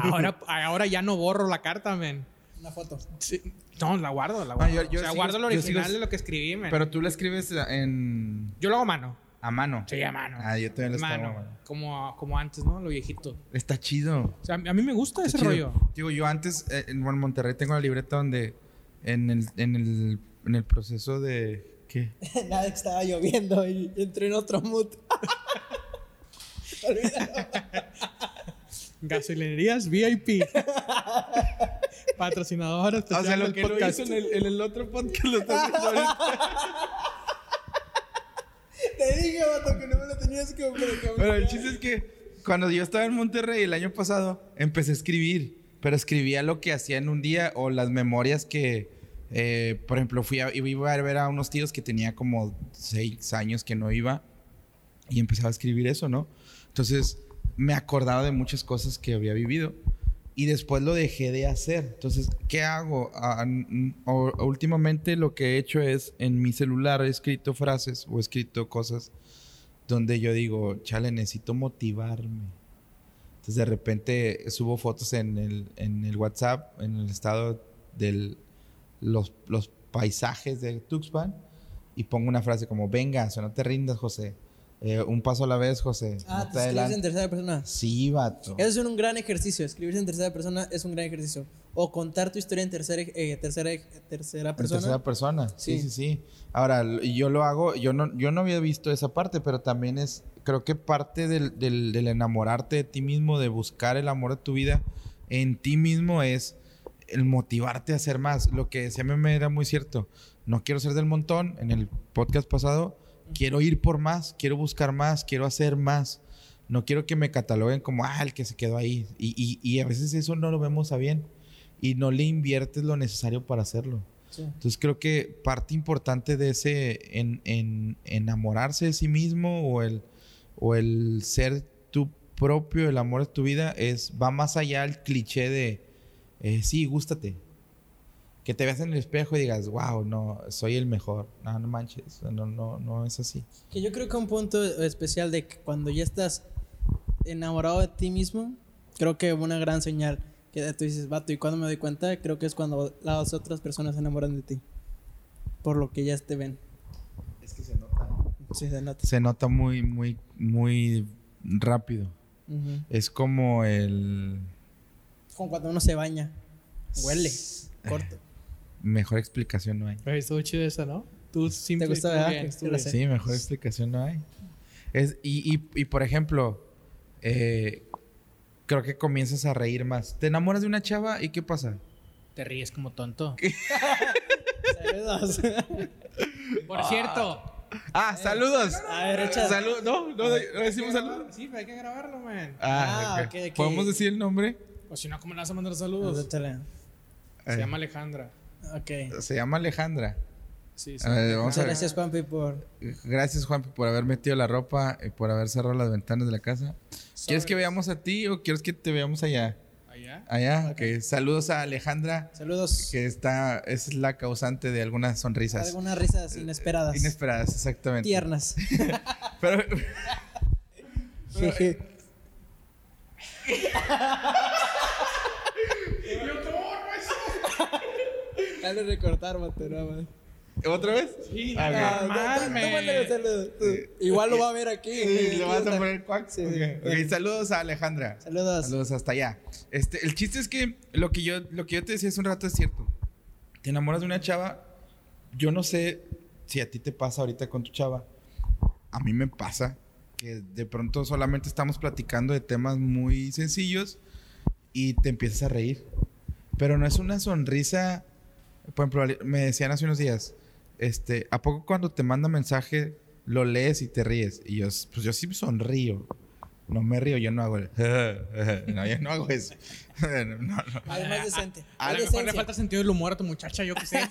[SPEAKER 3] Ahora, ahora ya no borro la carta, men.
[SPEAKER 2] Una foto.
[SPEAKER 3] Sí. No, la guardo, la guardo.
[SPEAKER 1] Ah, yo- yo
[SPEAKER 3] o sea,
[SPEAKER 1] sigo-
[SPEAKER 3] guardo lo original
[SPEAKER 1] sigo-
[SPEAKER 3] de lo que escribí, men.
[SPEAKER 1] Pero tú la escribes en...
[SPEAKER 3] yo lo hago a mano.
[SPEAKER 1] A mano.
[SPEAKER 3] Sí, a mano.
[SPEAKER 1] Ah, yo también lo estaba
[SPEAKER 3] mano.
[SPEAKER 1] a mano.
[SPEAKER 3] Como, como antes, ¿no? Lo viejito.
[SPEAKER 1] Está chido.
[SPEAKER 3] O sea, a mí me gusta ese
[SPEAKER 1] chido.
[SPEAKER 3] rollo.
[SPEAKER 1] Digo, yo antes, eh, en Monterrey tengo la libreta donde en el, en el, en el proceso de... ¿Qué?
[SPEAKER 2] Nada, que estaba lloviendo y entré en otro mood. Olvídalo.
[SPEAKER 3] Gasolinerías VIP. Patrocinador especial
[SPEAKER 1] O sea, lo que lo
[SPEAKER 3] podcast.
[SPEAKER 1] hizo en el, en el otro podcast lo está.
[SPEAKER 2] Te dije, vato, que no me lo tenías que que-
[SPEAKER 1] Pero el chiste es que cuando yo estaba en Monterrey el año pasado, empecé a escribir. Pero escribía lo que hacía en un día o las memorias que, eh, por ejemplo, fui a, iba a ver a unos tíos que tenía como seis años que no iba. Y empezaba a escribir eso, ¿no? Entonces me acordaba de muchas cosas que había vivido y después lo dejé de hacer. Entonces, ¿qué hago? Ah, últimamente lo que he hecho es en mi celular he escrito frases o he escrito cosas donde yo digo, chale, necesito motivarme. Entonces de repente subo fotos en el, en el WhatsApp, en el estado de los, los paisajes de Tuxpan y pongo una frase como, venga, o no te rindas, José. Eh, un paso a la vez, José.
[SPEAKER 2] Ah, te escribes en tercera persona.
[SPEAKER 1] Sí, vato.
[SPEAKER 2] Eso es un gran ejercicio. Escribirse en tercera persona es un gran ejercicio. O contar tu historia en tercera, eh, tercera, tercera
[SPEAKER 1] En
[SPEAKER 2] persona.
[SPEAKER 1] tercera persona. Sí,
[SPEAKER 2] Sí.
[SPEAKER 1] sí, sí. Ahora, yo lo hago, yo no, yo no había visto esa parte, pero también es, creo que parte del, del, del enamorarte de ti mismo, de buscar el amor de tu vida en ti mismo es el motivarte a hacer más. Lo que decía Meme era muy cierto. No quiero ser del montón. En el podcast pasado, quiero ir por más, quiero buscar más, quiero hacer más. No quiero que me cataloguen como, ah, el que se quedó ahí. Y, y, y a veces eso no lo vemos a bien. Y no le inviertes lo necesario para hacerlo.
[SPEAKER 2] Sí.
[SPEAKER 1] Entonces creo que parte importante de ese en, en enamorarse de sí mismo o el, o el ser tu propio, el amor de tu vida, es va más allá el cliché de eh, sí, gústate. Que te veas en el espejo y digas, wow, no, soy el mejor. No, no manches, no, no, no es así.
[SPEAKER 2] Que yo creo que un punto especial de que cuando ya estás enamorado de ti mismo, creo que una gran señal que tú dices, vato, y cuando me doy cuenta, creo que es cuando las otras personas se enamoran de ti. Por lo que ya te ven.
[SPEAKER 1] Es que se nota.
[SPEAKER 2] Sí, se nota.
[SPEAKER 1] Se nota muy, muy, muy rápido.
[SPEAKER 2] Ujú.
[SPEAKER 1] Es como el...
[SPEAKER 2] Como cuando uno se baña. Huele. Corto.
[SPEAKER 1] Mejor explicación no hay.
[SPEAKER 3] Oye, estuvo chido esa, ¿no? Tú simple.
[SPEAKER 2] gustó,
[SPEAKER 3] estuvo
[SPEAKER 2] verdad?
[SPEAKER 3] bien, bien.
[SPEAKER 1] Sí, mejor explicación no hay. Es, y, y, y, por ejemplo, eh, creo que comienzas a reír más. Te enamoras de una chava y ¿qué pasa?
[SPEAKER 3] Te ríes como tonto.
[SPEAKER 2] Saludos.
[SPEAKER 3] Por cierto.
[SPEAKER 1] Ah, saludos.
[SPEAKER 2] A ver.
[SPEAKER 1] Salud, no, no, no decimos saludos.
[SPEAKER 3] Sí, pero hay que grabarlo, man.
[SPEAKER 1] Ah,
[SPEAKER 2] Ah.
[SPEAKER 1] ¿Podemos decir el nombre?
[SPEAKER 3] O si no, ¿cómo le vas a mandar
[SPEAKER 2] Pues,
[SPEAKER 3] saludos? Se
[SPEAKER 1] Eh,
[SPEAKER 3] llama Alejandra.
[SPEAKER 2] Ok.
[SPEAKER 1] Se llama Alejandra.
[SPEAKER 3] Sí, sí.
[SPEAKER 1] Ver, vamos
[SPEAKER 2] Muchas
[SPEAKER 1] a ver.
[SPEAKER 2] gracias, Juanpi, por.
[SPEAKER 1] Gracias, Juan, por haber metido la ropa y por haber cerrado las ventanas de la casa. ¿Quieres que veamos a ti o quieres que te veamos allá?
[SPEAKER 3] Allá.
[SPEAKER 1] Allá, ok. Saludos a Alejandra,
[SPEAKER 2] Saludos.
[SPEAKER 1] que está, es la causante de algunas sonrisas.
[SPEAKER 2] Algunas risas inesperadas.
[SPEAKER 1] Inesperadas, exactamente.
[SPEAKER 2] Tiernas.
[SPEAKER 1] Pero,
[SPEAKER 2] Jeje. Dale recortar, vato, nada más.
[SPEAKER 1] ¿Otra vez?
[SPEAKER 3] Sí,
[SPEAKER 1] Ah,
[SPEAKER 2] tú- tú saludos, tú. Igual lo va a ver aquí.
[SPEAKER 1] Sí, le vas a poner cuac.
[SPEAKER 2] Sí,
[SPEAKER 1] Ok,
[SPEAKER 2] sí.
[SPEAKER 1] ok, saludos a Alejandra.
[SPEAKER 2] Saludos.
[SPEAKER 1] Saludos hasta allá. Este, el chiste es que lo que yo, lo que yo te decía hace un rato es cierto. Te enamoras de una chava. Yo no sé si a ti te pasa ahorita con tu chava. A mí me pasa que de pronto solamente estamos platicando de temas muy sencillos y te empiezas a reír. Pero no es una sonrisa. Por ejemplo, me decían hace unos días, este, ¿a poco cuando te manda mensaje lo lees y te ríes? Y yo, pues yo sí sonrío. No me río, yo no hago el... No, yo no hago eso. No, no.
[SPEAKER 2] Algo más decente.
[SPEAKER 3] A
[SPEAKER 2] Hay
[SPEAKER 3] lo mejor le falta sentido del humor a tu muchacha, yo qué sé.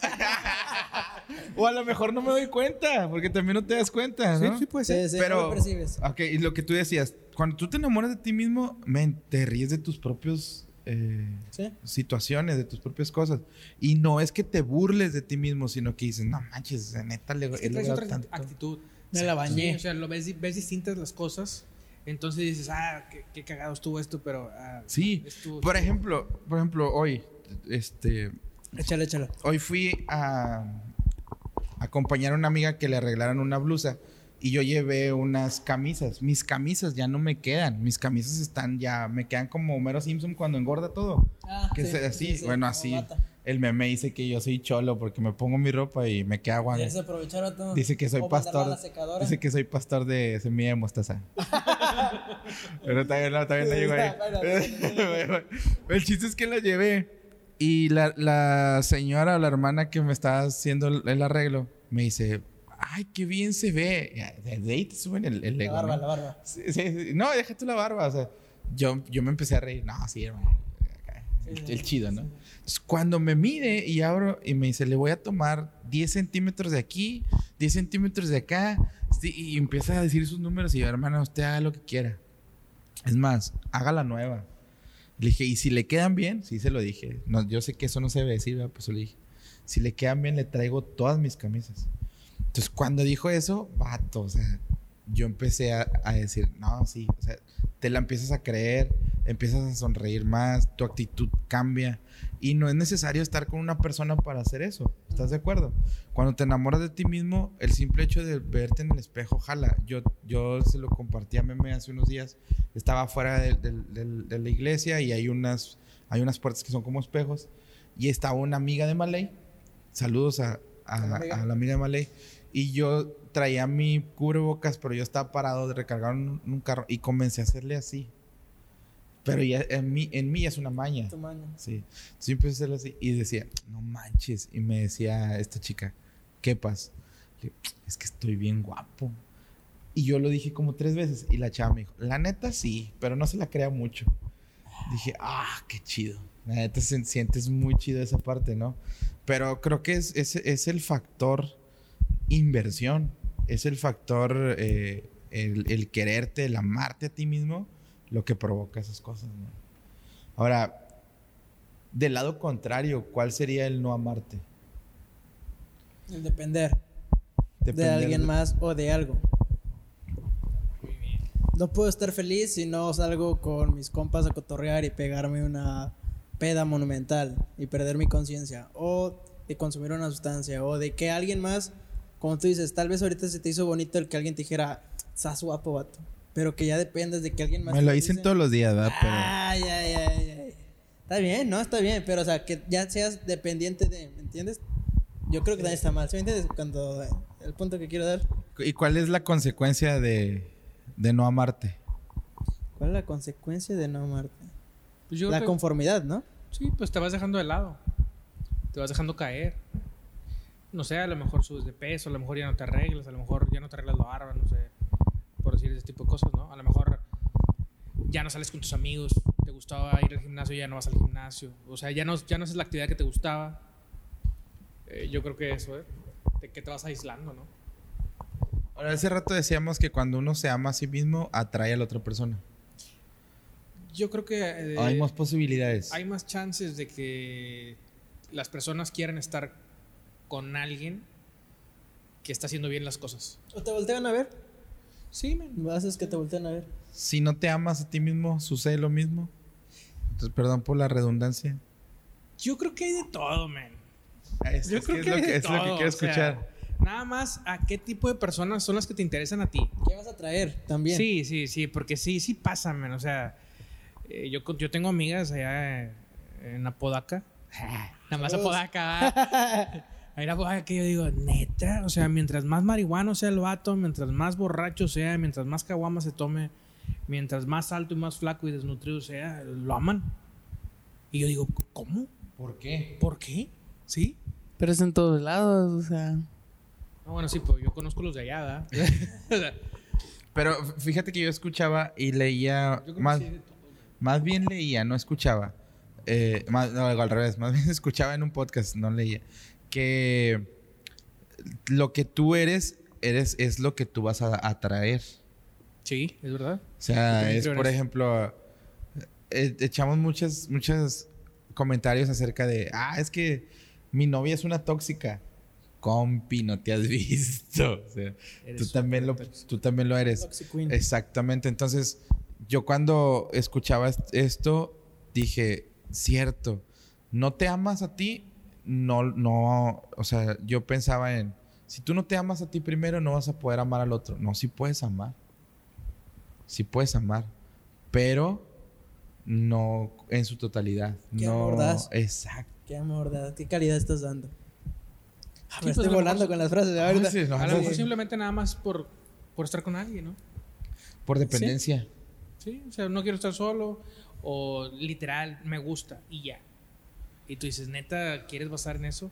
[SPEAKER 1] O a lo mejor no me doy cuenta, porque también no te das cuenta, ¿no?
[SPEAKER 3] puede
[SPEAKER 2] Sí, sí, no
[SPEAKER 1] Pero,
[SPEAKER 2] lo percibes.
[SPEAKER 1] ok, y lo que tú decías, cuando tú te enamoras de ti mismo, men, te ríes de tus propios eh,
[SPEAKER 2] Sí.
[SPEAKER 1] situaciones, de tus propias cosas. Y no es que te burles de ti mismo, sino que dices, no manches, neta, le
[SPEAKER 3] Es que
[SPEAKER 1] he
[SPEAKER 3] otra
[SPEAKER 1] tanto.
[SPEAKER 3] actitud.
[SPEAKER 2] Me la
[SPEAKER 3] Sí,
[SPEAKER 2] bañé.
[SPEAKER 3] o sea, lo ves, ves distintas las cosas. Entonces dices, ah, qué, qué cagado estuvo esto, pero. ah,
[SPEAKER 1] Sí,
[SPEAKER 3] estuvo-
[SPEAKER 1] por ejemplo, por ejemplo, hoy, este,
[SPEAKER 2] Échale, échale.
[SPEAKER 1] hoy fui a acompañar a una amiga que le arreglaran una blusa y yo llevé unas camisas. Mis camisas ya no me quedan. Mis camisas están ya, me quedan como Homero Simpson cuando engorda todo.
[SPEAKER 2] Ah,
[SPEAKER 1] Que
[SPEAKER 2] sí,
[SPEAKER 1] sea así,
[SPEAKER 2] sí, sí,
[SPEAKER 1] bueno, así. El meme dice que yo soy cholo porque me pongo mi ropa y me queda guanga.
[SPEAKER 2] ¿Quieres aprovechar a todo?
[SPEAKER 1] Dice que soy pastor. Dice que soy pastor de semilla de mostaza. Pero también no, todavía no llego ahí. el chiste es que la llevé. Y la, la señora o la hermana que me estaba haciendo el arreglo me dice: Ay, qué bien se ve. Desde ahí te suben el, el
[SPEAKER 2] La
[SPEAKER 1] ego.
[SPEAKER 2] barba,
[SPEAKER 1] ¿no?
[SPEAKER 2] la barba.
[SPEAKER 1] Sí, sí, sí. No, deja tú la barba. O sea, yo, yo me empecé a reír. No, sí, hermano. El, el chido, ¿no? Entonces, cuando me mide y abro y me dice, le voy a tomar 10 centímetros de aquí, 10 centímetros de acá, Sí, y empieza a decir sus números y yo, hermano, usted haga lo que quiera. Es más, haga la nueva. Le dije, y si le quedan bien, sí se lo dije. No, yo sé que eso no se debe decir, ¿verdad? pues se lo dije. Si le quedan bien, le traigo todas mis camisas. Entonces, cuando dijo eso, vato, o sea, yo empecé a, a decir, no, sí, o sea, te la empiezas a creer, empiezas a sonreír más, tu actitud cambia. Y no es necesario estar con una persona para hacer eso. ¿Estás de acuerdo? Cuando te enamoras de ti mismo, el simple hecho de verte en el espejo jala. Yo, yo se lo compartí a Meme hace unos días. Estaba fuera de, de- de- de la iglesia y hay unas, hay unas puertas que son como espejos. Y estaba una amiga de Malay. Saludos a, a-
[SPEAKER 2] ¿A la amiga?
[SPEAKER 1] a la amiga de Malay. Y yo traía mi cubrebocas, pero yo estaba parado de recargar un, un carro y comencé a hacerle así. Pero ya en mí, en mí ya es una maña.
[SPEAKER 2] Tu maña.
[SPEAKER 1] Sí. Entonces yo empecé a hacerlo así y decía, no manches. Y me decía esta chica, ¿qué pasa? Le digo, Es que estoy bien guapo. Y yo lo dije como tres veces y la chava me dijo, la neta sí, pero no se la crea mucho. Dije, ah, qué chido. La neta se sientes muy chido esa parte, ¿no? Pero creo que es, es, es el factor inversión. Es el factor, eh, el, el quererte, el amarte a ti mismo, lo que provoca esas cosas, ¿no? Ahora, del lado contrario, ¿cuál sería el no amarte?
[SPEAKER 2] El depender de alguien más o de algo. No puedo estar feliz si no salgo con mis compas a cotorrear y pegarme una peda monumental y perder mi conciencia. O de consumir una sustancia. O de que alguien más, como tú dices, tal vez ahorita se te hizo bonito el que alguien te dijera, estás guapo, vato. Pero que ya dependes de que alguien más
[SPEAKER 1] Me lo dicen
[SPEAKER 2] dice.
[SPEAKER 1] todos los días, ¿verdad? Pero
[SPEAKER 2] Ay, ay, ay, ay. Está bien, ¿no? Está bien, pero o sea, que ya seas dependiente de, ¿me entiendes? Yo creo que también está mal, ¿sí me entiendes? Cuando el punto que quiero dar,
[SPEAKER 1] ¿y cuál es la consecuencia de, de no amarte?
[SPEAKER 2] ¿cuál es la consecuencia de no amarte?
[SPEAKER 3] Pues yo
[SPEAKER 2] La
[SPEAKER 3] creo
[SPEAKER 2] conformidad, ¿no?
[SPEAKER 3] Sí, pues te vas dejando de lado. Te vas dejando caer. No sé, a lo mejor subes de peso, a lo mejor ya no te arreglas, a lo mejor ya no te arreglas la barba, no sé. Por decir ese tipo de cosas, ¿no? A lo mejor ya no sales con tus amigos, te gustaba ir al gimnasio, ya no vas al gimnasio. O sea, ya no, ya no haces la actividad que te gustaba. Eh, yo creo que eso, ¿eh? De que te vas aislando, ¿no?
[SPEAKER 1] Ahora, hace rato decíamos que cuando uno se ama a sí mismo, atrae a la otra persona.
[SPEAKER 3] Yo creo que... eh,
[SPEAKER 1] Hay más posibilidades.
[SPEAKER 3] hay más chances de que las personas quieran estar con alguien que está haciendo bien las cosas.
[SPEAKER 2] ¿O te voltean a ver?
[SPEAKER 3] Sí, men.
[SPEAKER 2] Haces que te voltean a ver.
[SPEAKER 1] Si no te amas a ti mismo, sucede lo mismo. Entonces, perdón por la redundancia.
[SPEAKER 3] Yo creo que hay de todo, man.
[SPEAKER 1] Es,
[SPEAKER 3] Yo
[SPEAKER 1] es
[SPEAKER 3] creo
[SPEAKER 1] que
[SPEAKER 3] que,
[SPEAKER 1] es lo
[SPEAKER 3] hay
[SPEAKER 1] que,
[SPEAKER 3] de
[SPEAKER 1] es lo que
[SPEAKER 3] todo,
[SPEAKER 1] quiero
[SPEAKER 3] o sea,
[SPEAKER 1] escuchar.
[SPEAKER 3] nada más a qué tipo de personas son las que te interesan a ti.
[SPEAKER 2] ¿Qué vas a traer también?
[SPEAKER 3] Sí, sí, sí, porque sí, sí pasa, man. O sea, eh, yo, yo tengo amigas allá en Apodaca. Nada más. Apodaca. Hay una Apodaca que yo digo, neta, o sea, mientras más marihuano sea el vato, mientras más borracho sea, mientras más caguama se tome, mientras más alto y más flaco y desnutrido sea, lo aman. Y yo digo, ¿cómo?
[SPEAKER 1] ¿Por qué?
[SPEAKER 3] ¿Por qué? ¿Sí?
[SPEAKER 4] Pero es en todos lados, o sea.
[SPEAKER 3] Bueno, sí, pues yo conozco los de allá, ¿verdad?
[SPEAKER 1] Pero fíjate que yo escuchaba y leía
[SPEAKER 3] yo creo
[SPEAKER 1] más,
[SPEAKER 3] sí
[SPEAKER 1] más bien leía, no escuchaba. Eh, más, no, al revés, más bien escuchaba en un podcast, no leía. Que lo que tú eres, eres es lo que tú vas a atraer.
[SPEAKER 3] Sí, es verdad.
[SPEAKER 1] O sea, es por ejemplo, eh, echamos muchos, muchos comentarios acerca de, ah, es que mi novia es una tóxica. Compi, no te has visto. O sea, tú también, lo,
[SPEAKER 3] tóxico.
[SPEAKER 1] tú también lo eres.
[SPEAKER 2] Queen.
[SPEAKER 1] Exactamente. Entonces, yo cuando escuchaba est- esto, dije, cierto, no te amas a ti, no, no, o sea, yo pensaba en, si tú no te amas a ti primero, no vas a poder amar al otro. No, sí puedes amar. Sí puedes amar, pero no en su totalidad.
[SPEAKER 2] Qué
[SPEAKER 1] no,
[SPEAKER 2] amor das.
[SPEAKER 1] exacto.
[SPEAKER 2] Qué amor, ¿verdad? qué calidad estás dando. Ah,
[SPEAKER 3] Sí,
[SPEAKER 2] me
[SPEAKER 3] pues,
[SPEAKER 2] estoy volando con las frases de ahorita.
[SPEAKER 1] Ah, sí, no,
[SPEAKER 3] A lo
[SPEAKER 1] sí,
[SPEAKER 3] mejor
[SPEAKER 1] sí.
[SPEAKER 3] simplemente nada más por, por estar con alguien, ¿no?
[SPEAKER 1] Por dependencia.
[SPEAKER 3] Sí, o sea, no quiero estar solo o literal, me gusta y ya. Y tú dices, neta, ¿quieres basar en eso?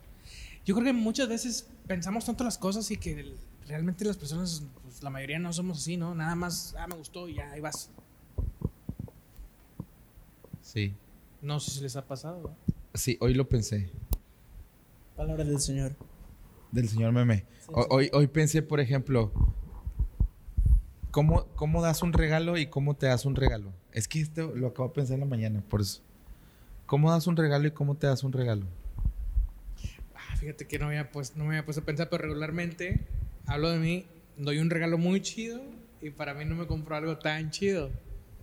[SPEAKER 3] Yo creo que muchas veces pensamos tanto las cosas y que realmente las personas, pues, la mayoría no somos así, ¿no? Nada más, ah, me gustó y ya, ahí vas.
[SPEAKER 1] Sí.
[SPEAKER 3] No sé si les ha pasado. ¿no?
[SPEAKER 1] Sí, hoy lo pensé.
[SPEAKER 2] Palabras del Señor.
[SPEAKER 1] Del señor Meme.
[SPEAKER 2] Sí,
[SPEAKER 1] Ho-
[SPEAKER 2] sí.
[SPEAKER 1] Hoy, hoy pensé, por ejemplo, ¿cómo, ¿cómo das un regalo y cómo te das un regalo? Es que esto lo acabo de pensar en la mañana, por eso. ¿Cómo das un regalo y cómo te das un regalo?
[SPEAKER 3] Ah, fíjate que no me, había puesto, no me había puesto a pensar, pero regularmente hablo de mí, doy un regalo muy chido y para mí no me compro algo tan chido.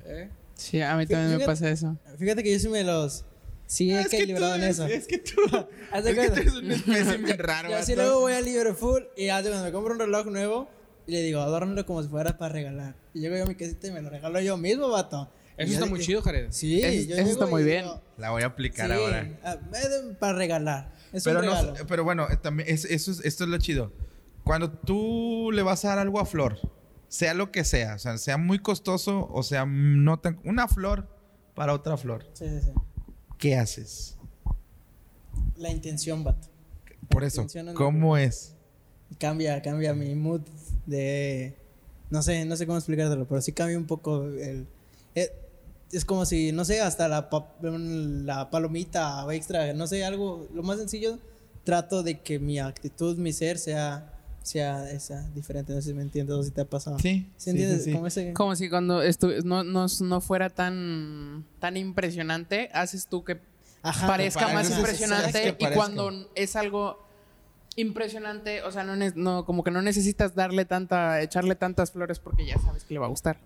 [SPEAKER 3] ¿eh?
[SPEAKER 4] Sí, a mí también me pasa eso.
[SPEAKER 2] Fíjate que yo sí me los. Sí,
[SPEAKER 1] Ah, es que tú
[SPEAKER 2] equilibrado en eso.
[SPEAKER 1] Es que tú, es que tú eres una especie bien raro.
[SPEAKER 2] Yo así
[SPEAKER 1] vato.
[SPEAKER 2] luego voy a Liverpool y hace cuando me compro un reloj nuevo y le digo, adórnalo como si fuera para regalar. Y llego yo a mi casita y me lo regalo yo mismo, vato.
[SPEAKER 3] Eso está muy
[SPEAKER 2] que-
[SPEAKER 3] chido, Jared.
[SPEAKER 2] Sí,
[SPEAKER 4] Eso-
[SPEAKER 2] yo
[SPEAKER 4] eso
[SPEAKER 2] llego
[SPEAKER 4] está muy bien.
[SPEAKER 1] La voy a aplicar
[SPEAKER 2] sí,
[SPEAKER 1] ahora.
[SPEAKER 2] ah, para regalar. Es
[SPEAKER 1] pero,
[SPEAKER 2] un
[SPEAKER 1] no, pero bueno, eh, también es- eso es, esto es lo chido. Cuando tú le vas a dar algo a Flor, sea lo que sea, o sea, sea muy costoso o sea no tan... Una flor para otra flor.
[SPEAKER 2] Sí, sí, sí.
[SPEAKER 1] ¿Qué haces?
[SPEAKER 2] La intención, vato.
[SPEAKER 1] Por eso, ¿cómo es?
[SPEAKER 2] Cambia, cambia mi mood de... No sé, no sé cómo explicártelo, pero sí cambia un poco el... eh, es como si, no sé, hasta la, pa- la palomita o extra, no sé, algo, lo más sencillo, trato de que mi actitud, mi ser sea, sea esa, diferente. No sé si me entiendes o si te ha pasado.
[SPEAKER 1] Sí,
[SPEAKER 2] ¿Sí entiendes?
[SPEAKER 1] sí, sí.
[SPEAKER 2] Como ese...
[SPEAKER 4] Como si cuando no, no, no fuera tan, tan impresionante, haces tú que
[SPEAKER 2] Ajá,
[SPEAKER 4] parezca más impresionante. y cuando es algo impresionante, o sea, no, no como que no necesitas darle tanta, echarle tantas flores porque ya sabes que le va a gustar.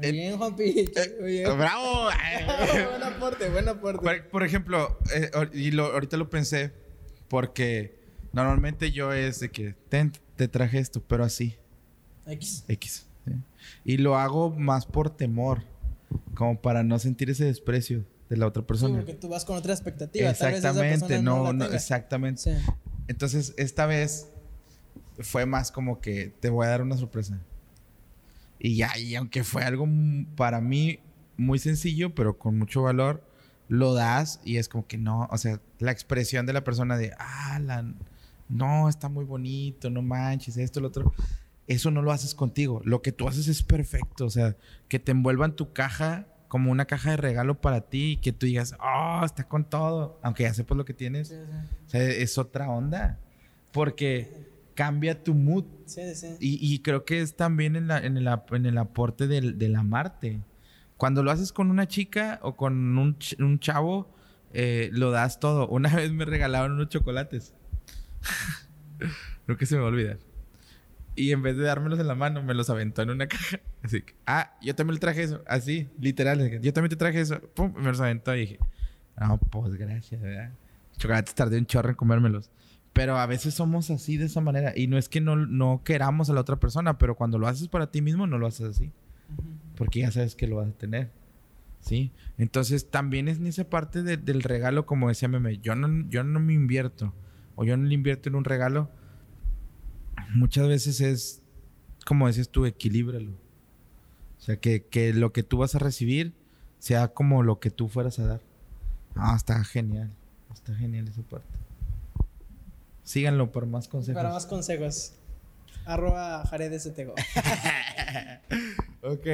[SPEAKER 2] Muy bien, Juanpi. Muy bien.
[SPEAKER 1] ¡Bravo!
[SPEAKER 2] buen aporte, buen aporte.
[SPEAKER 1] Por, por ejemplo, eh, y lo- ahorita lo pensé, porque normalmente yo es de que, ten, te traje esto, pero así,
[SPEAKER 2] X.
[SPEAKER 1] X. ¿sí? Y lo hago más por temor, como para no sentir ese desprecio de la otra
[SPEAKER 2] Sí,
[SPEAKER 1] persona.
[SPEAKER 2] porque tú vas con otra expectativa. tal vez
[SPEAKER 1] Exactamente, no, no,
[SPEAKER 2] tenga.
[SPEAKER 1] exactamente.
[SPEAKER 2] Sí.
[SPEAKER 1] Entonces, esta vez fue más como que te voy a dar una sorpresa. Y ya, y aunque fue algo para mí muy sencillo, pero con mucho valor, lo das y es como que no, o sea, la expresión de la persona de, ah, la, no, está muy bonito, no manches, esto, lo otro. Eso no lo haces contigo. Lo que tú haces es perfecto. O sea, que te envuelvan tu caja como una caja de regalo para ti y que tú digas, oh, está con todo. Aunque ya sepas lo que tienes.
[SPEAKER 2] Sí,
[SPEAKER 1] O sea, es otra onda. Porque cambia tu mood.
[SPEAKER 2] sí. Sí.
[SPEAKER 1] Y, y creo que es también en, la- en el, ap- en el aporte del, del amarte. Cuando lo haces con una chica o con un, ch- un chavo, eh, lo das todo. Una vez me regalaron unos chocolates. creo que se me va a olvidar. Y en vez de dármelos en la mano, me los aventó en una caja. Así que, ah, yo también le traje eso. Así, literal. Yo también te traje eso. Pum, me los aventó y dije, no, pues gracias, ¿verdad? Chocolates tardé un chorro en comérmelos. Pero a veces somos así de esa manera. Y no es que no, no queramos a la otra persona, pero cuando lo haces para ti mismo, no lo haces así. Porque ya sabes que lo vas a tener. ¿Sí? Entonces también es en esa parte de- del regalo, como decía Meme, yo no, yo no me invierto. O yo no le invierto en un regalo. Muchas veces es, como dices tú, equilíbralo. O sea, que, que lo que tú vas a recibir sea como lo que tú fueras a dar. Ah, está genial. Está genial esa parte. Síganlo por más consejos.
[SPEAKER 2] Para más consejos. Arroba Jared STGO.
[SPEAKER 1] Ok.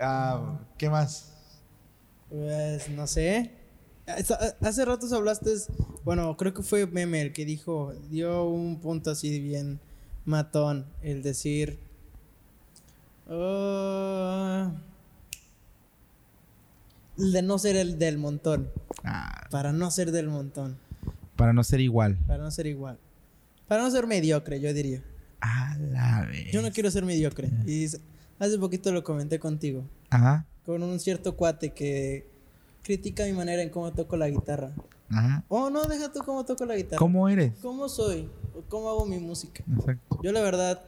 [SPEAKER 1] ah, ¿Qué más?
[SPEAKER 2] Pues no sé. Hace- Hace ratos hablaste, bueno, creo que fue Meme el que dijo, dio un punto así bien matón, el decir, "Ah, el de no ser el del montón,
[SPEAKER 1] Ah,
[SPEAKER 2] para no ser del montón,
[SPEAKER 1] para no ser igual.
[SPEAKER 2] para no ser igual, para no ser mediocre, yo diría.
[SPEAKER 1] A la vez.
[SPEAKER 2] Yo no quiero ser mediocre. Y hace poquito lo comenté contigo,
[SPEAKER 1] Ajá.
[SPEAKER 2] con un cierto cuate que critica mi manera en cómo toco la guitarra.
[SPEAKER 1] Ajá.
[SPEAKER 2] Oh, no, deja tú cómo toco la guitarra.
[SPEAKER 1] ¿Cómo eres?
[SPEAKER 2] ¿Cómo soy? ¿O ¿Cómo hago mi música?
[SPEAKER 1] Exacto.
[SPEAKER 2] Yo la verdad,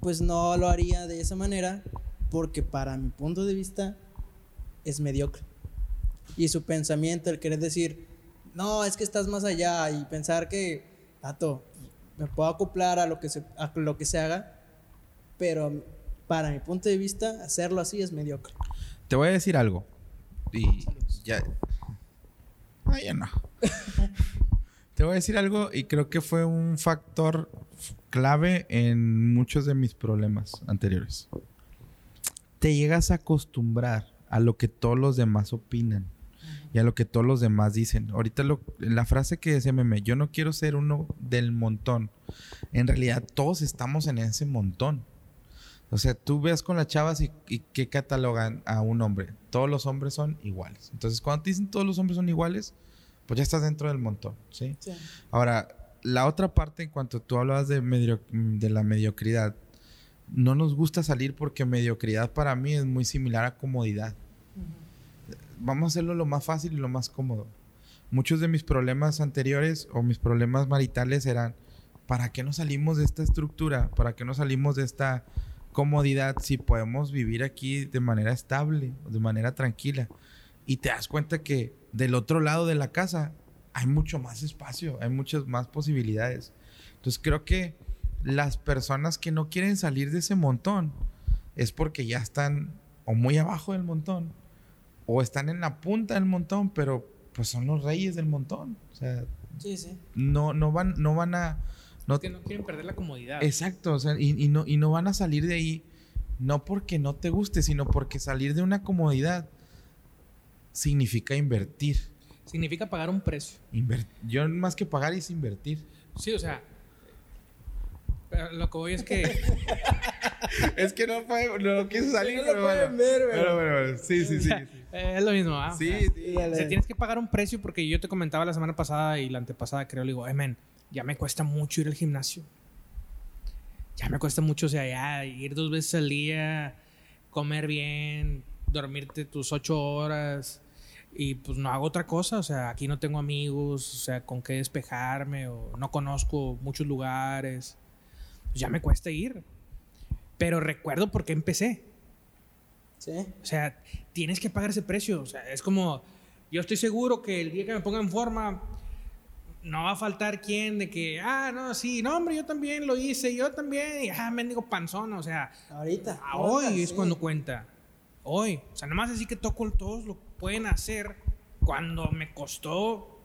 [SPEAKER 2] pues no lo haría de esa manera porque para mi punto de vista es mediocre. Y su pensamiento, el querer decir, no, es que estás más allá y pensar que, tato, me puedo acoplar a lo que se, a lo que se haga, pero para mi punto de vista, hacerlo así es mediocre.
[SPEAKER 1] Te voy a decir algo. Y ya. Ah, ya no. Te voy a decir algo y creo que fue un factor clave en muchos de mis problemas anteriores. Te llegas a acostumbrar a lo que todos los demás opinan y a lo que todos los demás dicen. Ahorita lo- la frase que decía Meme, yo no quiero ser uno del montón. En realidad todos estamos en ese montón. O sea, tú ves con las chavas y, y qué catalogan a un hombre. Todos los hombres son iguales. Entonces, cuando te dicen todos los hombres son iguales, pues ya estás dentro del montón, ¿sí?
[SPEAKER 2] Sí.
[SPEAKER 1] Ahora, la otra parte, en cuanto tú hablabas de, medio- de la mediocridad, no nos gusta salir porque mediocridad para mí es muy similar a comodidad. Vamos a hacerlo lo más fácil y lo más cómodo. Muchos de mis problemas anteriores o mis problemas maritales eran, ¿para qué no salimos de esta estructura? ¿Para qué no salimos de esta comodidad si podemos vivir aquí de manera estable, de manera tranquila? Y te das cuenta que del otro lado de la casa hay mucho más espacio, hay muchas más posibilidades. Entonces creo que las personas que no quieren salir de ese montón es porque ya están o muy abajo del montón o están en la punta del montón, pero pues son los reyes del montón. O sea,
[SPEAKER 2] Sí, sí.
[SPEAKER 1] no, no, van, no van a... No,
[SPEAKER 3] Es que no quieren perder la comodidad.
[SPEAKER 1] Exacto, o sea, y, y no, y no van a salir de ahí no porque no te guste, sino porque salir de una comodidad significa invertir.
[SPEAKER 3] Significa pagar un precio.
[SPEAKER 1] Inver- Yo más que pagar es invertir.
[SPEAKER 3] Sí, o sea. pero lo que voy es que.
[SPEAKER 1] Es que no, puede, no quise salir,
[SPEAKER 2] No lo
[SPEAKER 1] pero
[SPEAKER 2] pueden
[SPEAKER 1] bueno.
[SPEAKER 2] ver, güey.
[SPEAKER 1] Pero bueno, bueno, sí, sí, sí.
[SPEAKER 3] Eh, es lo mismo, ¿ah? O
[SPEAKER 1] Sí,
[SPEAKER 3] sea,
[SPEAKER 1] sí.
[SPEAKER 3] O sea, tienes que pagar un precio porque yo te comentaba la semana pasada y la antepasada, creo, le digo, eh, men, ya me cuesta mucho ir al gimnasio. Ya me cuesta mucho, o sea, ya ir dos veces al día, comer bien, dormirte tus ocho horas y pues no hago otra cosa, o sea, aquí no tengo amigos, o sea, con qué despejarme o no conozco muchos lugares. Pues ya me cuesta ir. Pero recuerdo por qué empecé.
[SPEAKER 2] Sí.
[SPEAKER 3] O sea, tienes que pagar ese precio. O sea, es como, yo estoy seguro que el día que me ponga en forma, no va a faltar quien de que, ah, no, sí, no, hombre, yo también lo hice, yo también, y ah, mendigo panzón. O sea,
[SPEAKER 2] Ahorita.
[SPEAKER 3] a hoy
[SPEAKER 2] ahorita,
[SPEAKER 3] es
[SPEAKER 2] sí.
[SPEAKER 3] cuando cuenta. Hoy. O sea, nomás así que toco, todos lo pueden hacer cuando me costó,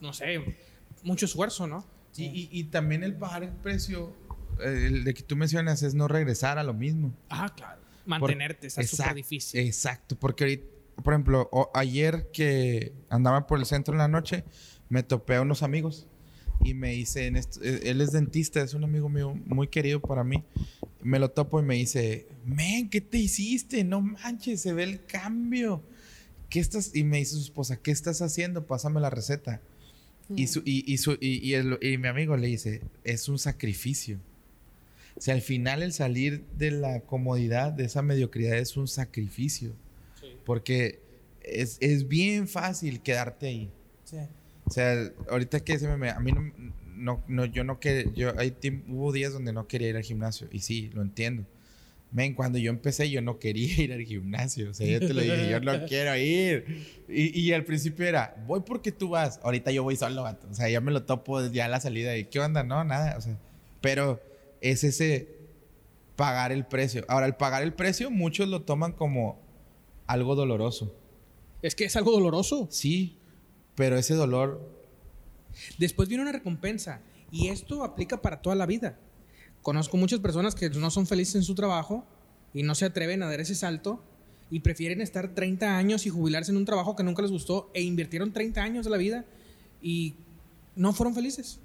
[SPEAKER 3] no sé, mucho esfuerzo, ¿no?
[SPEAKER 1] Y, y- y también el pagar el precio, el de que tú mencionas, es no regresar a lo mismo.
[SPEAKER 3] Ah, claro.
[SPEAKER 1] Por-
[SPEAKER 3] Mantenerte, está súper difícil.
[SPEAKER 1] Exacto, porque ahorita, por ejemplo, o- ayer que andaba por el centro en la noche, me topé a unos amigos y me dice, en esto- eh, él es dentista, es un amigo mío muy querido para mí. Me lo topo y me dice, men, ¿qué te hiciste? No manches, se ve el cambio. ¿Qué estás? Y me dice su esposa, ¿qué estás haciendo? Pásame la receta. Y, su, y, y su- y- y el- y mi amigo le dice, es un sacrificio. Sea, al final el salir de la comodidad, de esa mediocridad, es un sacrificio. Porque es, es bien fácil quedarte ahí.
[SPEAKER 2] Sí.
[SPEAKER 1] O sea, ahorita que se me... A mí no... no, no yo no quería... Yo, hay hubo días donde no quería ir al gimnasio. Y sí, lo entiendo. Men, cuando yo empecé yo no quería ir al gimnasio. O sea, yo te lo dije, yo no quiero ir. Y, y al principio era, voy porque tú vas. Ahorita yo voy solo, vato. O sea, ya me lo topo ya a la salida. ¿Y qué onda? No, nada. O sea, pero es ese pagar el precio. Ahora, el pagar el precio, muchos lo toman como algo doloroso.
[SPEAKER 3] Es que es algo doloroso.
[SPEAKER 1] Sí, pero ese dolor
[SPEAKER 3] Después viene una recompensa. Y esto aplica para toda la vida. Conozco muchas personas que no son felices en su trabajo y no se atreven a dar ese salto y prefieren estar 30 años y jubilarse en un trabajo que nunca les gustó e invirtieron 30 años de la vida y no fueron felices.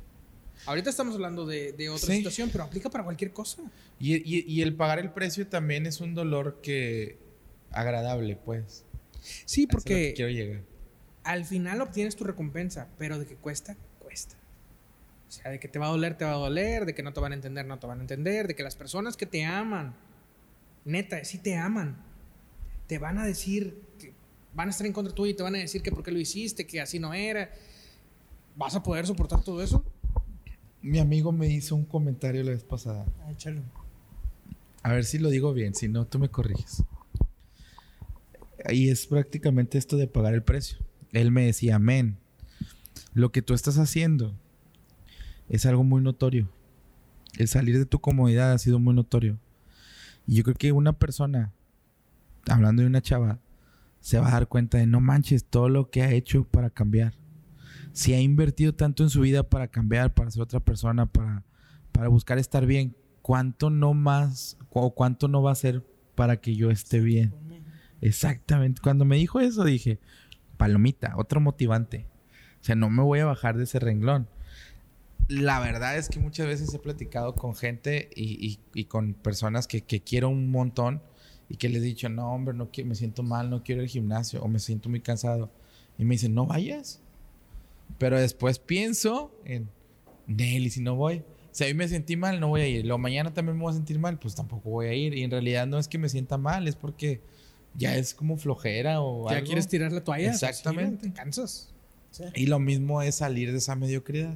[SPEAKER 3] Ahorita estamos hablando de, de otra
[SPEAKER 1] Sí.
[SPEAKER 3] situación, pero aplica para cualquier cosa.
[SPEAKER 1] Y, y- y el pagar el precio también es un dolor que agradable, pues.
[SPEAKER 3] Sí, porque
[SPEAKER 1] quiero llegar.
[SPEAKER 3] al final obtienes tu recompensa, pero de que cuesta, cuesta. O sea, de que te va a doler, te va a doler, de que no te van a entender, no te van a entender, de que las personas que te aman, neta, sí te aman, te van a decir que van a estar en contra tuyo y te van a decir que por qué lo hiciste, que así no era. ¿Vas a poder soportar todo eso?
[SPEAKER 1] Mi amigo me hizo un comentario la vez pasada.
[SPEAKER 2] Ah, échalo.
[SPEAKER 1] A ver si lo digo bien, si no, tú me corriges. Y es prácticamente esto de pagar el precio. Él me decía, amén, lo que tú estás haciendo es algo muy notorio. El salir de tu comodidad ha sido muy notorio. Y yo creo que una persona, hablando de una chava, se va a dar cuenta de no manches todo lo que ha hecho para cambiar. Si ha invertido tanto en su vida para cambiar, para ser otra persona, para, para buscar estar bien, ¿cuánto no más o cuánto no va a ser para que yo esté bien? Exactamente. Cuando me dijo eso dije, palomita, otro motivante. O sea, no me voy a bajar de ese renglón. la verdad es que muchas veces he platicado con gente y, y- con personas que, que quiero un montón y que les he dicho, no, hombre, no me siento mal, no quiero ir al gimnasio o me siento muy cansado. Y me dicen, no vayas. Pero después pienso en, Nelly, si no voy. Si hoy me sentí mal, no voy a ir. Lo mañana también me voy a sentir mal, pues tampoco voy a ir. Y en realidad no es que me sienta mal, es porque ya es como flojera o
[SPEAKER 3] ¿Ya
[SPEAKER 1] algo.
[SPEAKER 3] quieres tirar la toalla? Pues
[SPEAKER 1] Exactamente.
[SPEAKER 3] te cansas.
[SPEAKER 2] Sí.
[SPEAKER 1] Y lo mismo es salir de esa mediocridad.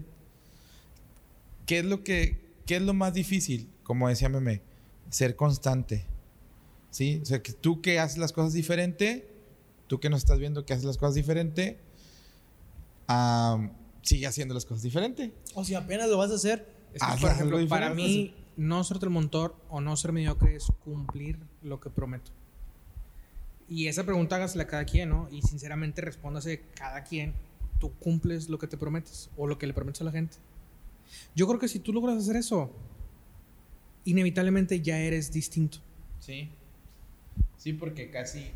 [SPEAKER 1] ¿Qué es lo que qué es lo más difícil? Como decía Meme, ser constante. ¿Sí? O sea, que tú que haces las cosas diferente, tú que nos estás viendo que haces las cosas diferente, sigue haciendo las cosas diferente.
[SPEAKER 2] O si apenas lo vas a hacer,
[SPEAKER 3] Es que, por ejemplo, para mí, no ser el motor o no ser mediocre es cumplir lo que prometo. Y esa pregunta hágasela a cada quien, ¿no? Y sinceramente respóndase cada quien. Tú cumples lo que te prometes o lo que le prometes a la gente. Yo creo que si tú logras hacer eso, inevitablemente ya eres distinto.
[SPEAKER 1] Sí. Sí, porque casi,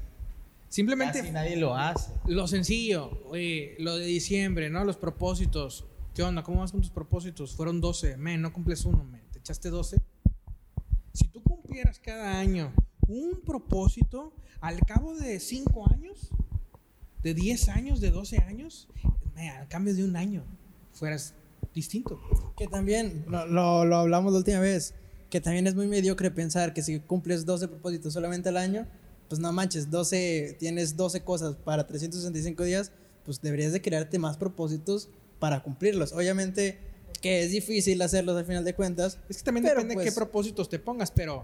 [SPEAKER 3] Simplemente
[SPEAKER 1] nadie lo hace.
[SPEAKER 3] lo sencillo, oye, lo de diciembre, ¿no? Los propósitos. ¿Qué onda? ¿Cómo vas con tus propósitos? Fueron 12. Men, no cumples uno, men. ¿Te echaste 12? Si tú cumplieras cada año un propósito, al cabo de 5 años, de 10 años, de 12 años, men, al cambio de un año, fueras distinto.
[SPEAKER 2] que también lo, lo- lo hablamos la última vez, que también es muy mediocre pensar que si cumples 12 propósitos solamente al año, pues no manches, 12, tienes 12 cosas para 365 días, pues deberías de crearte más propósitos para cumplirlos. Obviamente que es difícil hacerlos al final de cuentas.
[SPEAKER 3] Es que también depende de
[SPEAKER 2] pues-
[SPEAKER 3] qué propósitos te pongas, pero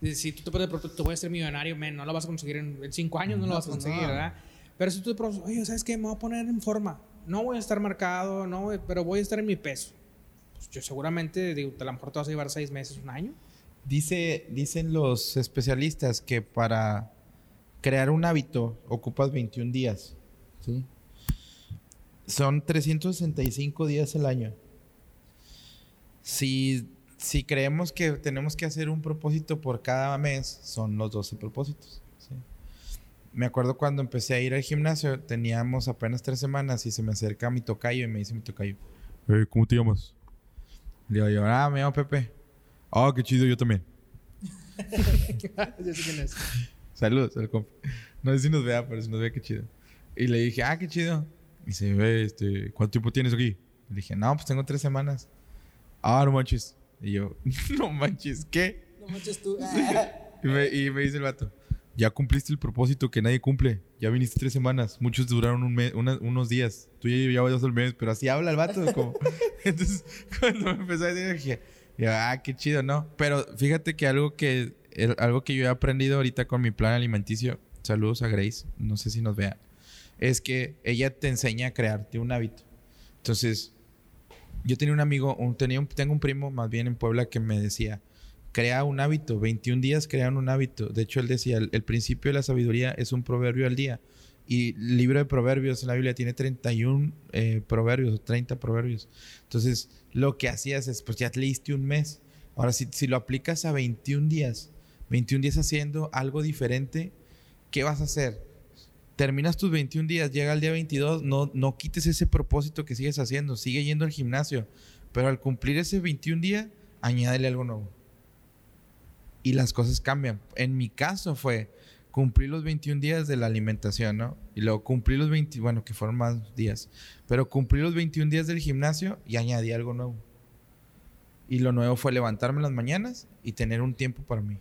[SPEAKER 3] eh, si tú te pones propósito, voy a ser millonario, men, no lo vas a conseguir en 5 años, no, lo
[SPEAKER 2] No,
[SPEAKER 3] vas a
[SPEAKER 2] pues
[SPEAKER 3] conseguir,
[SPEAKER 2] no.
[SPEAKER 3] ¿verdad? Pero si tú te propones, oye, ¿sabes qué? Me voy a poner en forma. No voy a estar marcado, no voy- pero voy a estar en mi peso. Pues yo seguramente, digo, a lo mejor te vas a llevar 6 meses, un año.
[SPEAKER 1] Dice, dicen los especialistas que para crear un hábito ocupas 21 días. ¿sí? Son 365 días al año. Si, si creemos que tenemos que hacer un propósito por cada mes, son los 12 propósitos. Me acuerdo cuando empecé a ir al gimnasio, teníamos apenas tres semanas y se me acerca mi tocayo y me dice mi tocayo, "Eh, ¿cómo te llamas? Le digo yo, ah, me llamo Pepe. Ah, qué chido, yo también.
[SPEAKER 3] Yo sé quién es.
[SPEAKER 1] Saludos al compa. No sé si nos vea, pero si nos ve, qué chido. Y le dije, ah, qué chido. Y dice, ve, este, ¿cuánto tiempo tienes aquí? Le dije, no, pues tengo tres semanas. Ah, no manches. Y yo, no manches, ¿qué?
[SPEAKER 2] No manches tú.
[SPEAKER 1] Y me, y me dice el vato, ya cumpliste el propósito que nadie cumple. Ya viniste tres semanas. Muchos duraron un mes, una- unos días. Tú ya llevabas el mes, pero así habla el vato. Como. Entonces, cuando me empezó a decir, dije, ah, qué chido, ¿no? Pero fíjate que algo que, algo que yo he aprendido ahorita con mi plan alimenticio, saludos a Grace, no sé si nos vea, es que ella te enseña a crearte un hábito. Entonces, yo tenía un amigo, un- tenía un- tengo un primo más bien en Puebla que me decía, crea un hábito, 21 días crean un hábito. De hecho, él decía, el, el principio de la sabiduría es un proverbio al día. Y el libro de proverbios en la Biblia tiene 31 eh, proverbios, 30 proverbios. Entonces, lo que hacías es, pues ya leíste un mes. Ahora, si, si lo aplicas a 21 días, 21 días haciendo algo diferente, ¿qué vas a hacer? Terminas tus 21 días, llega el día 22, no, no quites ese propósito que sigues haciendo, sigue yendo al gimnasio, pero al cumplir ese 21 día, añádele algo nuevo. Y las cosas cambian. En mi caso fue cumplir los 21 días de la alimentación, ¿no? Y luego cumplir los 20, bueno, que fueron más días, pero cumplí los 21 días del gimnasio y añadí algo nuevo. Y lo nuevo fue levantarme en las mañanas y tener un tiempo para mí.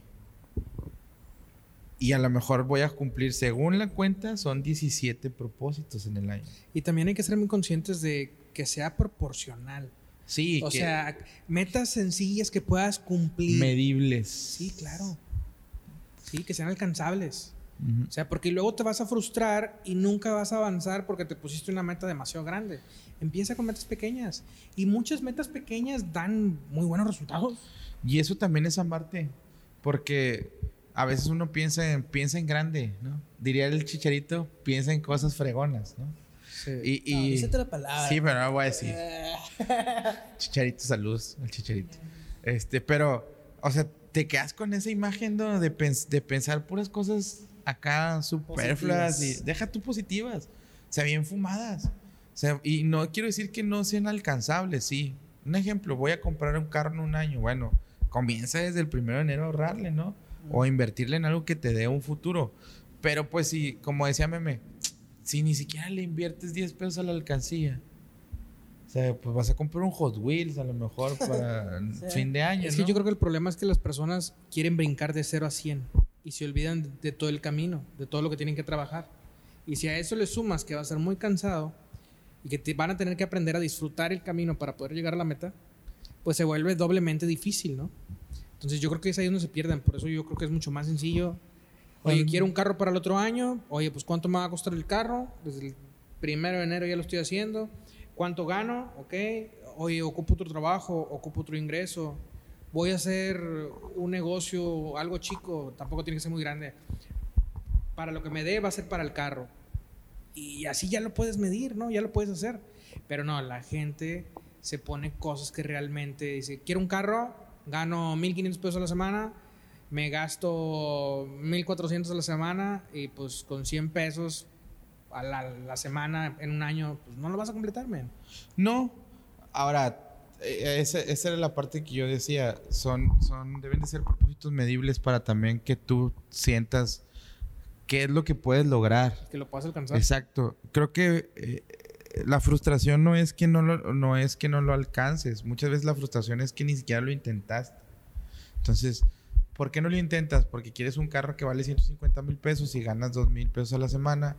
[SPEAKER 1] Y a lo mejor voy a cumplir, según la cuenta, son 17 propósitos en el año.
[SPEAKER 3] Y también hay que ser muy conscientes de que sea proporcional.
[SPEAKER 1] Sí,
[SPEAKER 3] o
[SPEAKER 1] que
[SPEAKER 3] sea, metas sencillas que puedas cumplir.
[SPEAKER 1] medibles.
[SPEAKER 3] Sí, claro. Sí, que sean alcanzables. O sea, porque luego te vas a frustrar y nunca vas a avanzar porque te pusiste una meta demasiado grande. Empieza con metas pequeñas. Y muchas metas pequeñas dan muy buenos resultados.
[SPEAKER 1] Y eso también es amarte. Porque a veces uno piensa en, piensa en grande, ¿no? Diría el chicharito, piensa en cosas fregonas, ¿no? Y,
[SPEAKER 2] No,
[SPEAKER 1] y-
[SPEAKER 2] dice otra palabra.
[SPEAKER 1] sí, pero no lo voy a decir.
[SPEAKER 2] Eh,
[SPEAKER 1] Chicharito, saludos al chicharito. Este, pero, o sea, te quedas con esa imagen ¿no? de, pens- de pensar puras cosas acá superfluas y deja tú positivas, o sea, bien fumadas. O sea, y no quiero decir que no sean alcanzables, sí, Un ejemplo, voy a comprar un carro en un año. Bueno, comienza desde el primero de enero a ahorrarle, ¿no? O invertirle en algo que te dé un futuro. Pero pues si, como decía Meme, si ni siquiera le inviertes 10 pesos a la alcancía. O sea, pues vas a comprar un Hot Wheels a lo mejor para
[SPEAKER 2] Sí.
[SPEAKER 1] fin de año.
[SPEAKER 3] Es que
[SPEAKER 1] ¿no?
[SPEAKER 3] yo creo que el problema es que las personas quieren brincar de 0 a 100 y se olvidan de, de todo el camino, de todo lo que tienen que trabajar. Y si a eso le sumas que va a ser muy cansado y que te van a tener que aprender a disfrutar el camino para poder llegar a la meta, pues se vuelve doblemente difícil, ¿no? Entonces yo creo que es ahí donde se pierden. Por eso yo creo que es mucho más sencillo. Oye,
[SPEAKER 1] Oye,
[SPEAKER 3] quiero un carro para el otro año. Oye, pues ¿cuánto me va a costar el carro? Desde el primero de enero ya lo estoy haciendo. ¿Cuánto gano? Ok. Oye, ocupo otro trabajo, ocupo otro ingreso. Voy a hacer un negocio, algo chico, tampoco tiene que ser muy grande. Para lo que me dé va a ser para el carro. Y así ya lo puedes medir, ¿no? Ya lo puedes hacer. Pero no, la gente se pone cosas que realmente dice, quiero un carro, gano 1.500 pesos a la semana, me gasto 1.400 a la semana y pues con 100 pesos a la, la semana en un año, pues no lo vas a completar, man.
[SPEAKER 1] No. Ahora, eh, esa, esa era la parte que yo decía. Son, son, deben de ser propósitos medibles para también que tú sientas qué es lo que puedes lograr.
[SPEAKER 3] Que lo puedas alcanzar.
[SPEAKER 1] Exacto. Creo que eh, la frustración no es que no lo, no es que no lo alcances. Muchas veces la frustración es que ni siquiera lo intentaste. Entonces, ¿por qué no lo intentas? Porque quieres un carro que vale 150 mil pesos y ganas 2 mil pesos a la semana.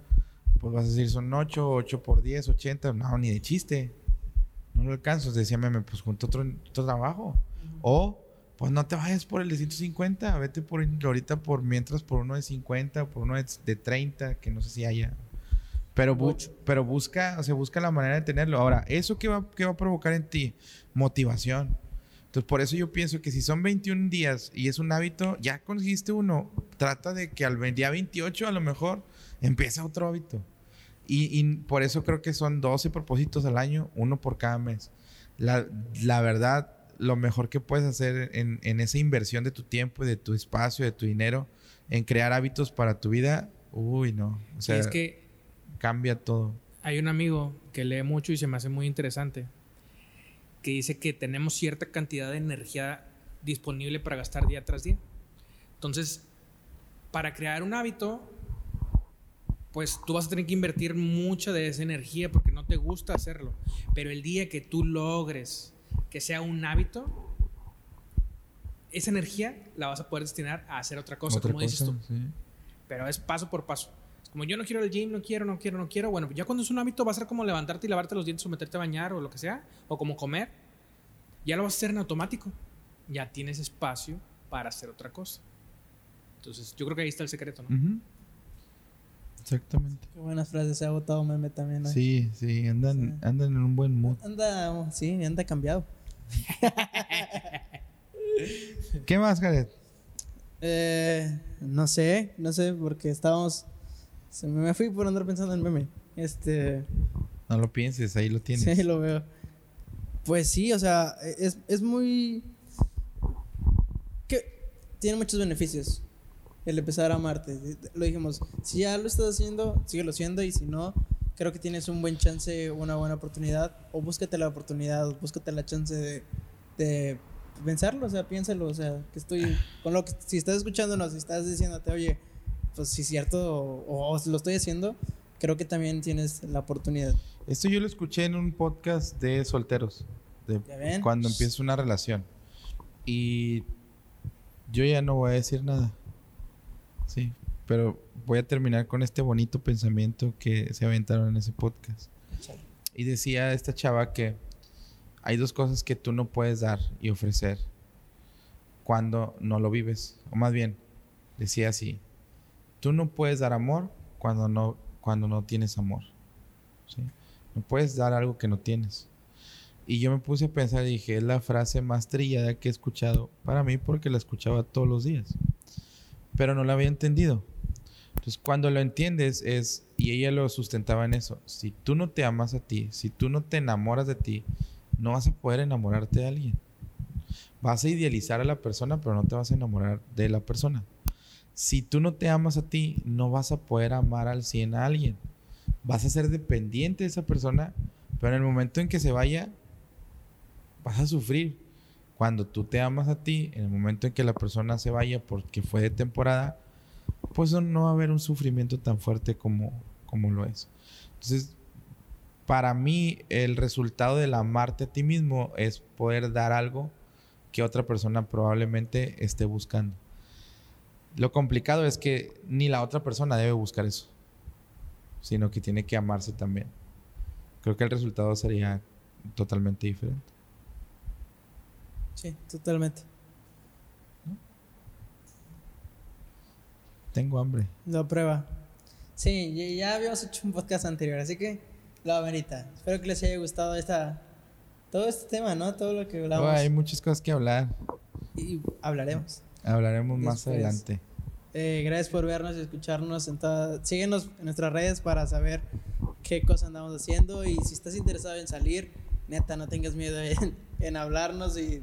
[SPEAKER 1] Pues vas a decir, son 8, 8 por 10, 80. No, ni de chiste. No lo alcanzo. Decía meme, pues junto otro, otro trabajo. O, pues no te vayas por el de 150. Vete por ahorita por mientras por uno de 50, por uno de, de 30, que no sé si haya. Pero, bu-
[SPEAKER 2] Mucho.
[SPEAKER 1] pero busca, o sea, busca la manera de tenerlo. Ahora, ¿eso qué va, qué va a provocar en ti? Motivación. Entonces, por eso yo pienso que si son 21 días y es un hábito, ya conseguiste uno. Trata de que al día 28 a lo mejor empieza otro hábito. Y, y por eso creo que son 12 propósitos al año, uno por cada mes. La, la verdad, lo mejor que puedes hacer en, en esa inversión de tu tiempo de tu espacio, de tu dinero, en crear hábitos para tu vida, uy, no. O
[SPEAKER 3] Y
[SPEAKER 1] sea,
[SPEAKER 3] es que
[SPEAKER 1] cambia todo.
[SPEAKER 3] hay un amigo que lee mucho y se me hace muy interesante, que dice que tenemos cierta cantidad de energía disponible para gastar día tras día. Entonces, para crear un hábito, pues tú vas a tener que invertir mucha de esa energía porque no te gusta hacerlo. Pero el día que tú logres que sea un hábito, esa energía la vas a poder destinar a hacer otra cosa,
[SPEAKER 1] Otra
[SPEAKER 3] como dices tú
[SPEAKER 1] cosa, sí.
[SPEAKER 3] pero es paso por paso. Es como yo no quiero el gym, no quiero, no quiero, no quiero. Bueno, ya cuando es un hábito va a ser como levantarte y lavarte los dientes o meterte a bañar o lo que sea, o como comer. Ya lo vas a hacer en automático. Ya tienes espacio para hacer otra cosa. Entonces, yo creo que ahí está el secreto, ¿no?
[SPEAKER 1] Ujú. Exactamente.
[SPEAKER 2] Qué buenas frases se ha votado meme también. ¿no?
[SPEAKER 1] Sí, sí, andan,
[SPEAKER 2] Sí.
[SPEAKER 1] andan en un buen mood.
[SPEAKER 2] Anda, sí, anda cambiado.
[SPEAKER 1] ¿Qué más, Jared?
[SPEAKER 2] Eh, no sé, no sé, porque estábamos. Se me me fui por andar pensando en meme. Este.
[SPEAKER 1] No lo pienses, ahí lo tienes.
[SPEAKER 2] Sí, lo veo. Pues sí, o sea, es, es muy. que tiene muchos beneficios el empezar a amarte. Lo dijimos, si ya lo estás haciendo, síguelo haciendo y si no, creo que tienes un buen chance, una buena oportunidad. O búscate la oportunidad, o búscate la chance de, de pensarlo, o sea, piénsalo, o sea, que estoy. con lo que. si estás escuchándonos, si estás diciéndote, oye, pues si es cierto, o, o lo estoy haciendo, creo que también tienes la oportunidad.
[SPEAKER 1] Esto yo lo escuché en un podcast de solteros. De cuando empieza una relación. Y yo ya no voy a decir nada. Sí, pero voy a terminar con este bonito pensamiento que se aventaron en ese podcast. Y decía esta chava que hay dos cosas que tú no puedes dar y ofrecer cuando no lo vives. O más bien, decía así, tú no puedes dar amor cuando no, cuando no tienes amor. ¿sí? No puedes dar algo que no tienes. Y yo me puse a pensar y dije, es la frase más trillada que he escuchado para mí porque la escuchaba todos los días. Pero no la había entendido. Entonces, cuando lo entiendes es, y ella lo sustentaba en eso, si tú no te amas a ti, si tú no te enamoras de ti, no vas a poder enamorarte de alguien. Vas a idealizar a la persona, pero no te vas a enamorar de la persona. Si tú no te amas a ti, no vas a poder amar al 100 a alguien. Vas a ser dependiente de esa persona, pero en el momento en que se vaya, vas a sufrir. Cuando tú te amas a ti, en el momento en que la persona se vaya porque fue de temporada, pues no va a haber un sufrimiento tan fuerte como, como lo es. Entonces, para mí, el resultado del amarte a ti mismo es poder dar algo que otra persona probablemente esté buscando. Lo complicado es que ni la otra persona debe buscar eso, sino que tiene que amarse también. Creo que el resultado sería totalmente diferente.
[SPEAKER 2] Sí, totalmente.
[SPEAKER 1] Tengo hambre.
[SPEAKER 2] Lo prueba. Sí, ya, ya habíamos hecho un podcast anterior, así que lo amerita. Espero que les haya gustado esta, todo este tema, ¿no? Todo lo que hablamos.
[SPEAKER 1] Oh, hay muchas cosas que hablar.
[SPEAKER 2] Y hablaremos.
[SPEAKER 1] Hablaremos más adelante.
[SPEAKER 2] Eh, gracias por vernos y escucharnos. En toda- Síguenos en nuestras redes para saber qué cosas andamos haciendo. Y si estás interesado en salir, neta, no tengas miedo en, en hablarnos y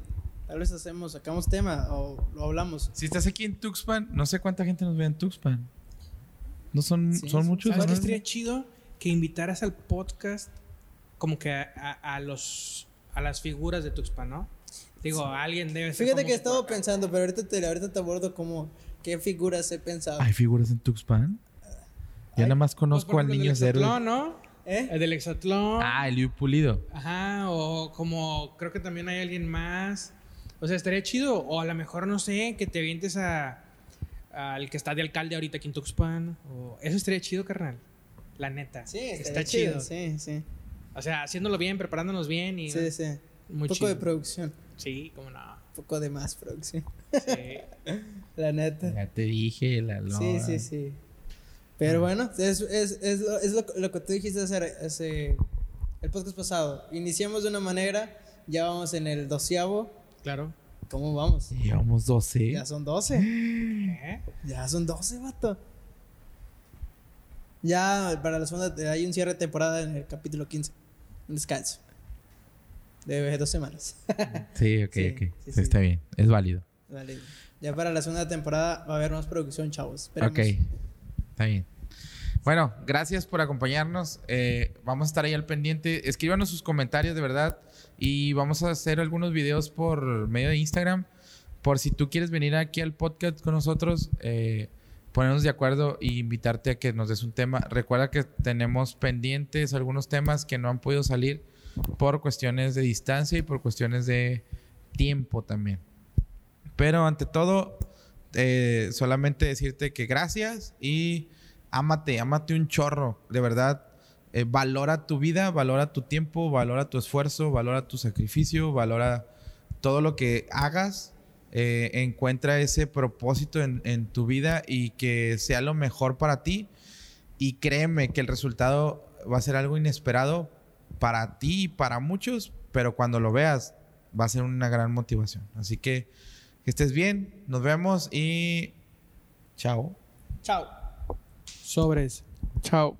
[SPEAKER 2] tal vez hacemos, sacamos tema o lo hablamos.
[SPEAKER 1] Si estás aquí en Tuxpan, no sé cuánta gente nos ve en Tuxpan. No son,
[SPEAKER 2] Sí,
[SPEAKER 1] son
[SPEAKER 2] sí,
[SPEAKER 1] muchos.
[SPEAKER 3] ¿Sabes
[SPEAKER 1] ¿no?
[SPEAKER 3] estaría chido? Que invitaras al podcast como que a, a- a los a las figuras de Tuxpan, ¿no? Digo, alguien debe ser
[SPEAKER 2] Fíjate que he estado pensando, pero ahorita te, ahorita te abordo como qué figuras he pensado.
[SPEAKER 1] ¿Hay figuras en Tuxpan? Yo
[SPEAKER 2] Ay,
[SPEAKER 1] nada más
[SPEAKER 3] Pues,
[SPEAKER 1] conozco al niño
[SPEAKER 3] del
[SPEAKER 1] héroe.
[SPEAKER 3] Hexatlón, ¿no?
[SPEAKER 2] ¿Eh?
[SPEAKER 3] El del Hexatlón.
[SPEAKER 1] Ah, el Liu Pulido.
[SPEAKER 3] Ajá, o como creo que también hay alguien más. O sea, estaría chido. O a lo mejor, no sé, que te avientes a al que está de alcalde ahorita aquí en Tuxpan. O... Eso estaría chido, carnal. La neta.
[SPEAKER 2] Sí,
[SPEAKER 3] está chido.
[SPEAKER 2] Sí, sí.
[SPEAKER 3] O sea, haciéndolo bien, preparándonos bien y.
[SPEAKER 2] Sí, sí.
[SPEAKER 3] Muy
[SPEAKER 2] Un poco
[SPEAKER 3] chido.
[SPEAKER 2] de producción.
[SPEAKER 3] Sí, cómo no.
[SPEAKER 2] Un poco de más producción.
[SPEAKER 3] Sí.
[SPEAKER 2] La neta.
[SPEAKER 1] Ya te dije, la
[SPEAKER 2] Sí, sí, sí. Pero bueno, es, es, es, lo, es lo, lo que tú dijiste hace, hace el podcast pasado. Iniciamos de una manera, ya vamos en el doceavo.
[SPEAKER 3] Claro.
[SPEAKER 2] ¿Cómo vamos?
[SPEAKER 1] Llevamos 12.
[SPEAKER 2] Ya son 12.
[SPEAKER 3] ¿Eh?
[SPEAKER 2] Ya son 12, vato. Ya para la segunda hay un cierre de temporada en el capítulo 15. Un descanso. De dos semanas.
[SPEAKER 1] Sí, ok,
[SPEAKER 2] Sí,
[SPEAKER 1] ok.
[SPEAKER 2] sí,
[SPEAKER 1] Sí,
[SPEAKER 2] sí.
[SPEAKER 1] Está bien, es válido.
[SPEAKER 2] Vale. Ya para la segunda temporada va a haber más producción, chavos. Esperemos.
[SPEAKER 1] Ok, está bien. Bueno, gracias por acompañarnos. Eh, vamos a estar ahí al pendiente. Escríbanos sus comentarios, de verdad. Y vamos a hacer algunos videos por medio de Instagram. Por si tú quieres venir aquí al podcast con nosotros, eh, ponernos de acuerdo e invitarte a que nos des un tema. Recuerda que tenemos pendientes algunos temas que no han podido salir por cuestiones de distancia y por cuestiones de tiempo también. Pero ante todo, eh, solamente decirte que gracias y ámate, ámate un chorro, de verdad. Eh, valora tu vida, valora tu tiempo, valora tu esfuerzo, valora tu sacrificio, valora todo lo que hagas. eh, encuentra ese propósito en, en tu vida y que sea lo mejor para ti. Y créeme que el resultado va a ser algo inesperado para ti y para muchos, pero cuando lo veas va a ser una gran motivación. Así que que estés bien, nos vemos y chao.
[SPEAKER 2] Chao.
[SPEAKER 3] Sobres. Chao.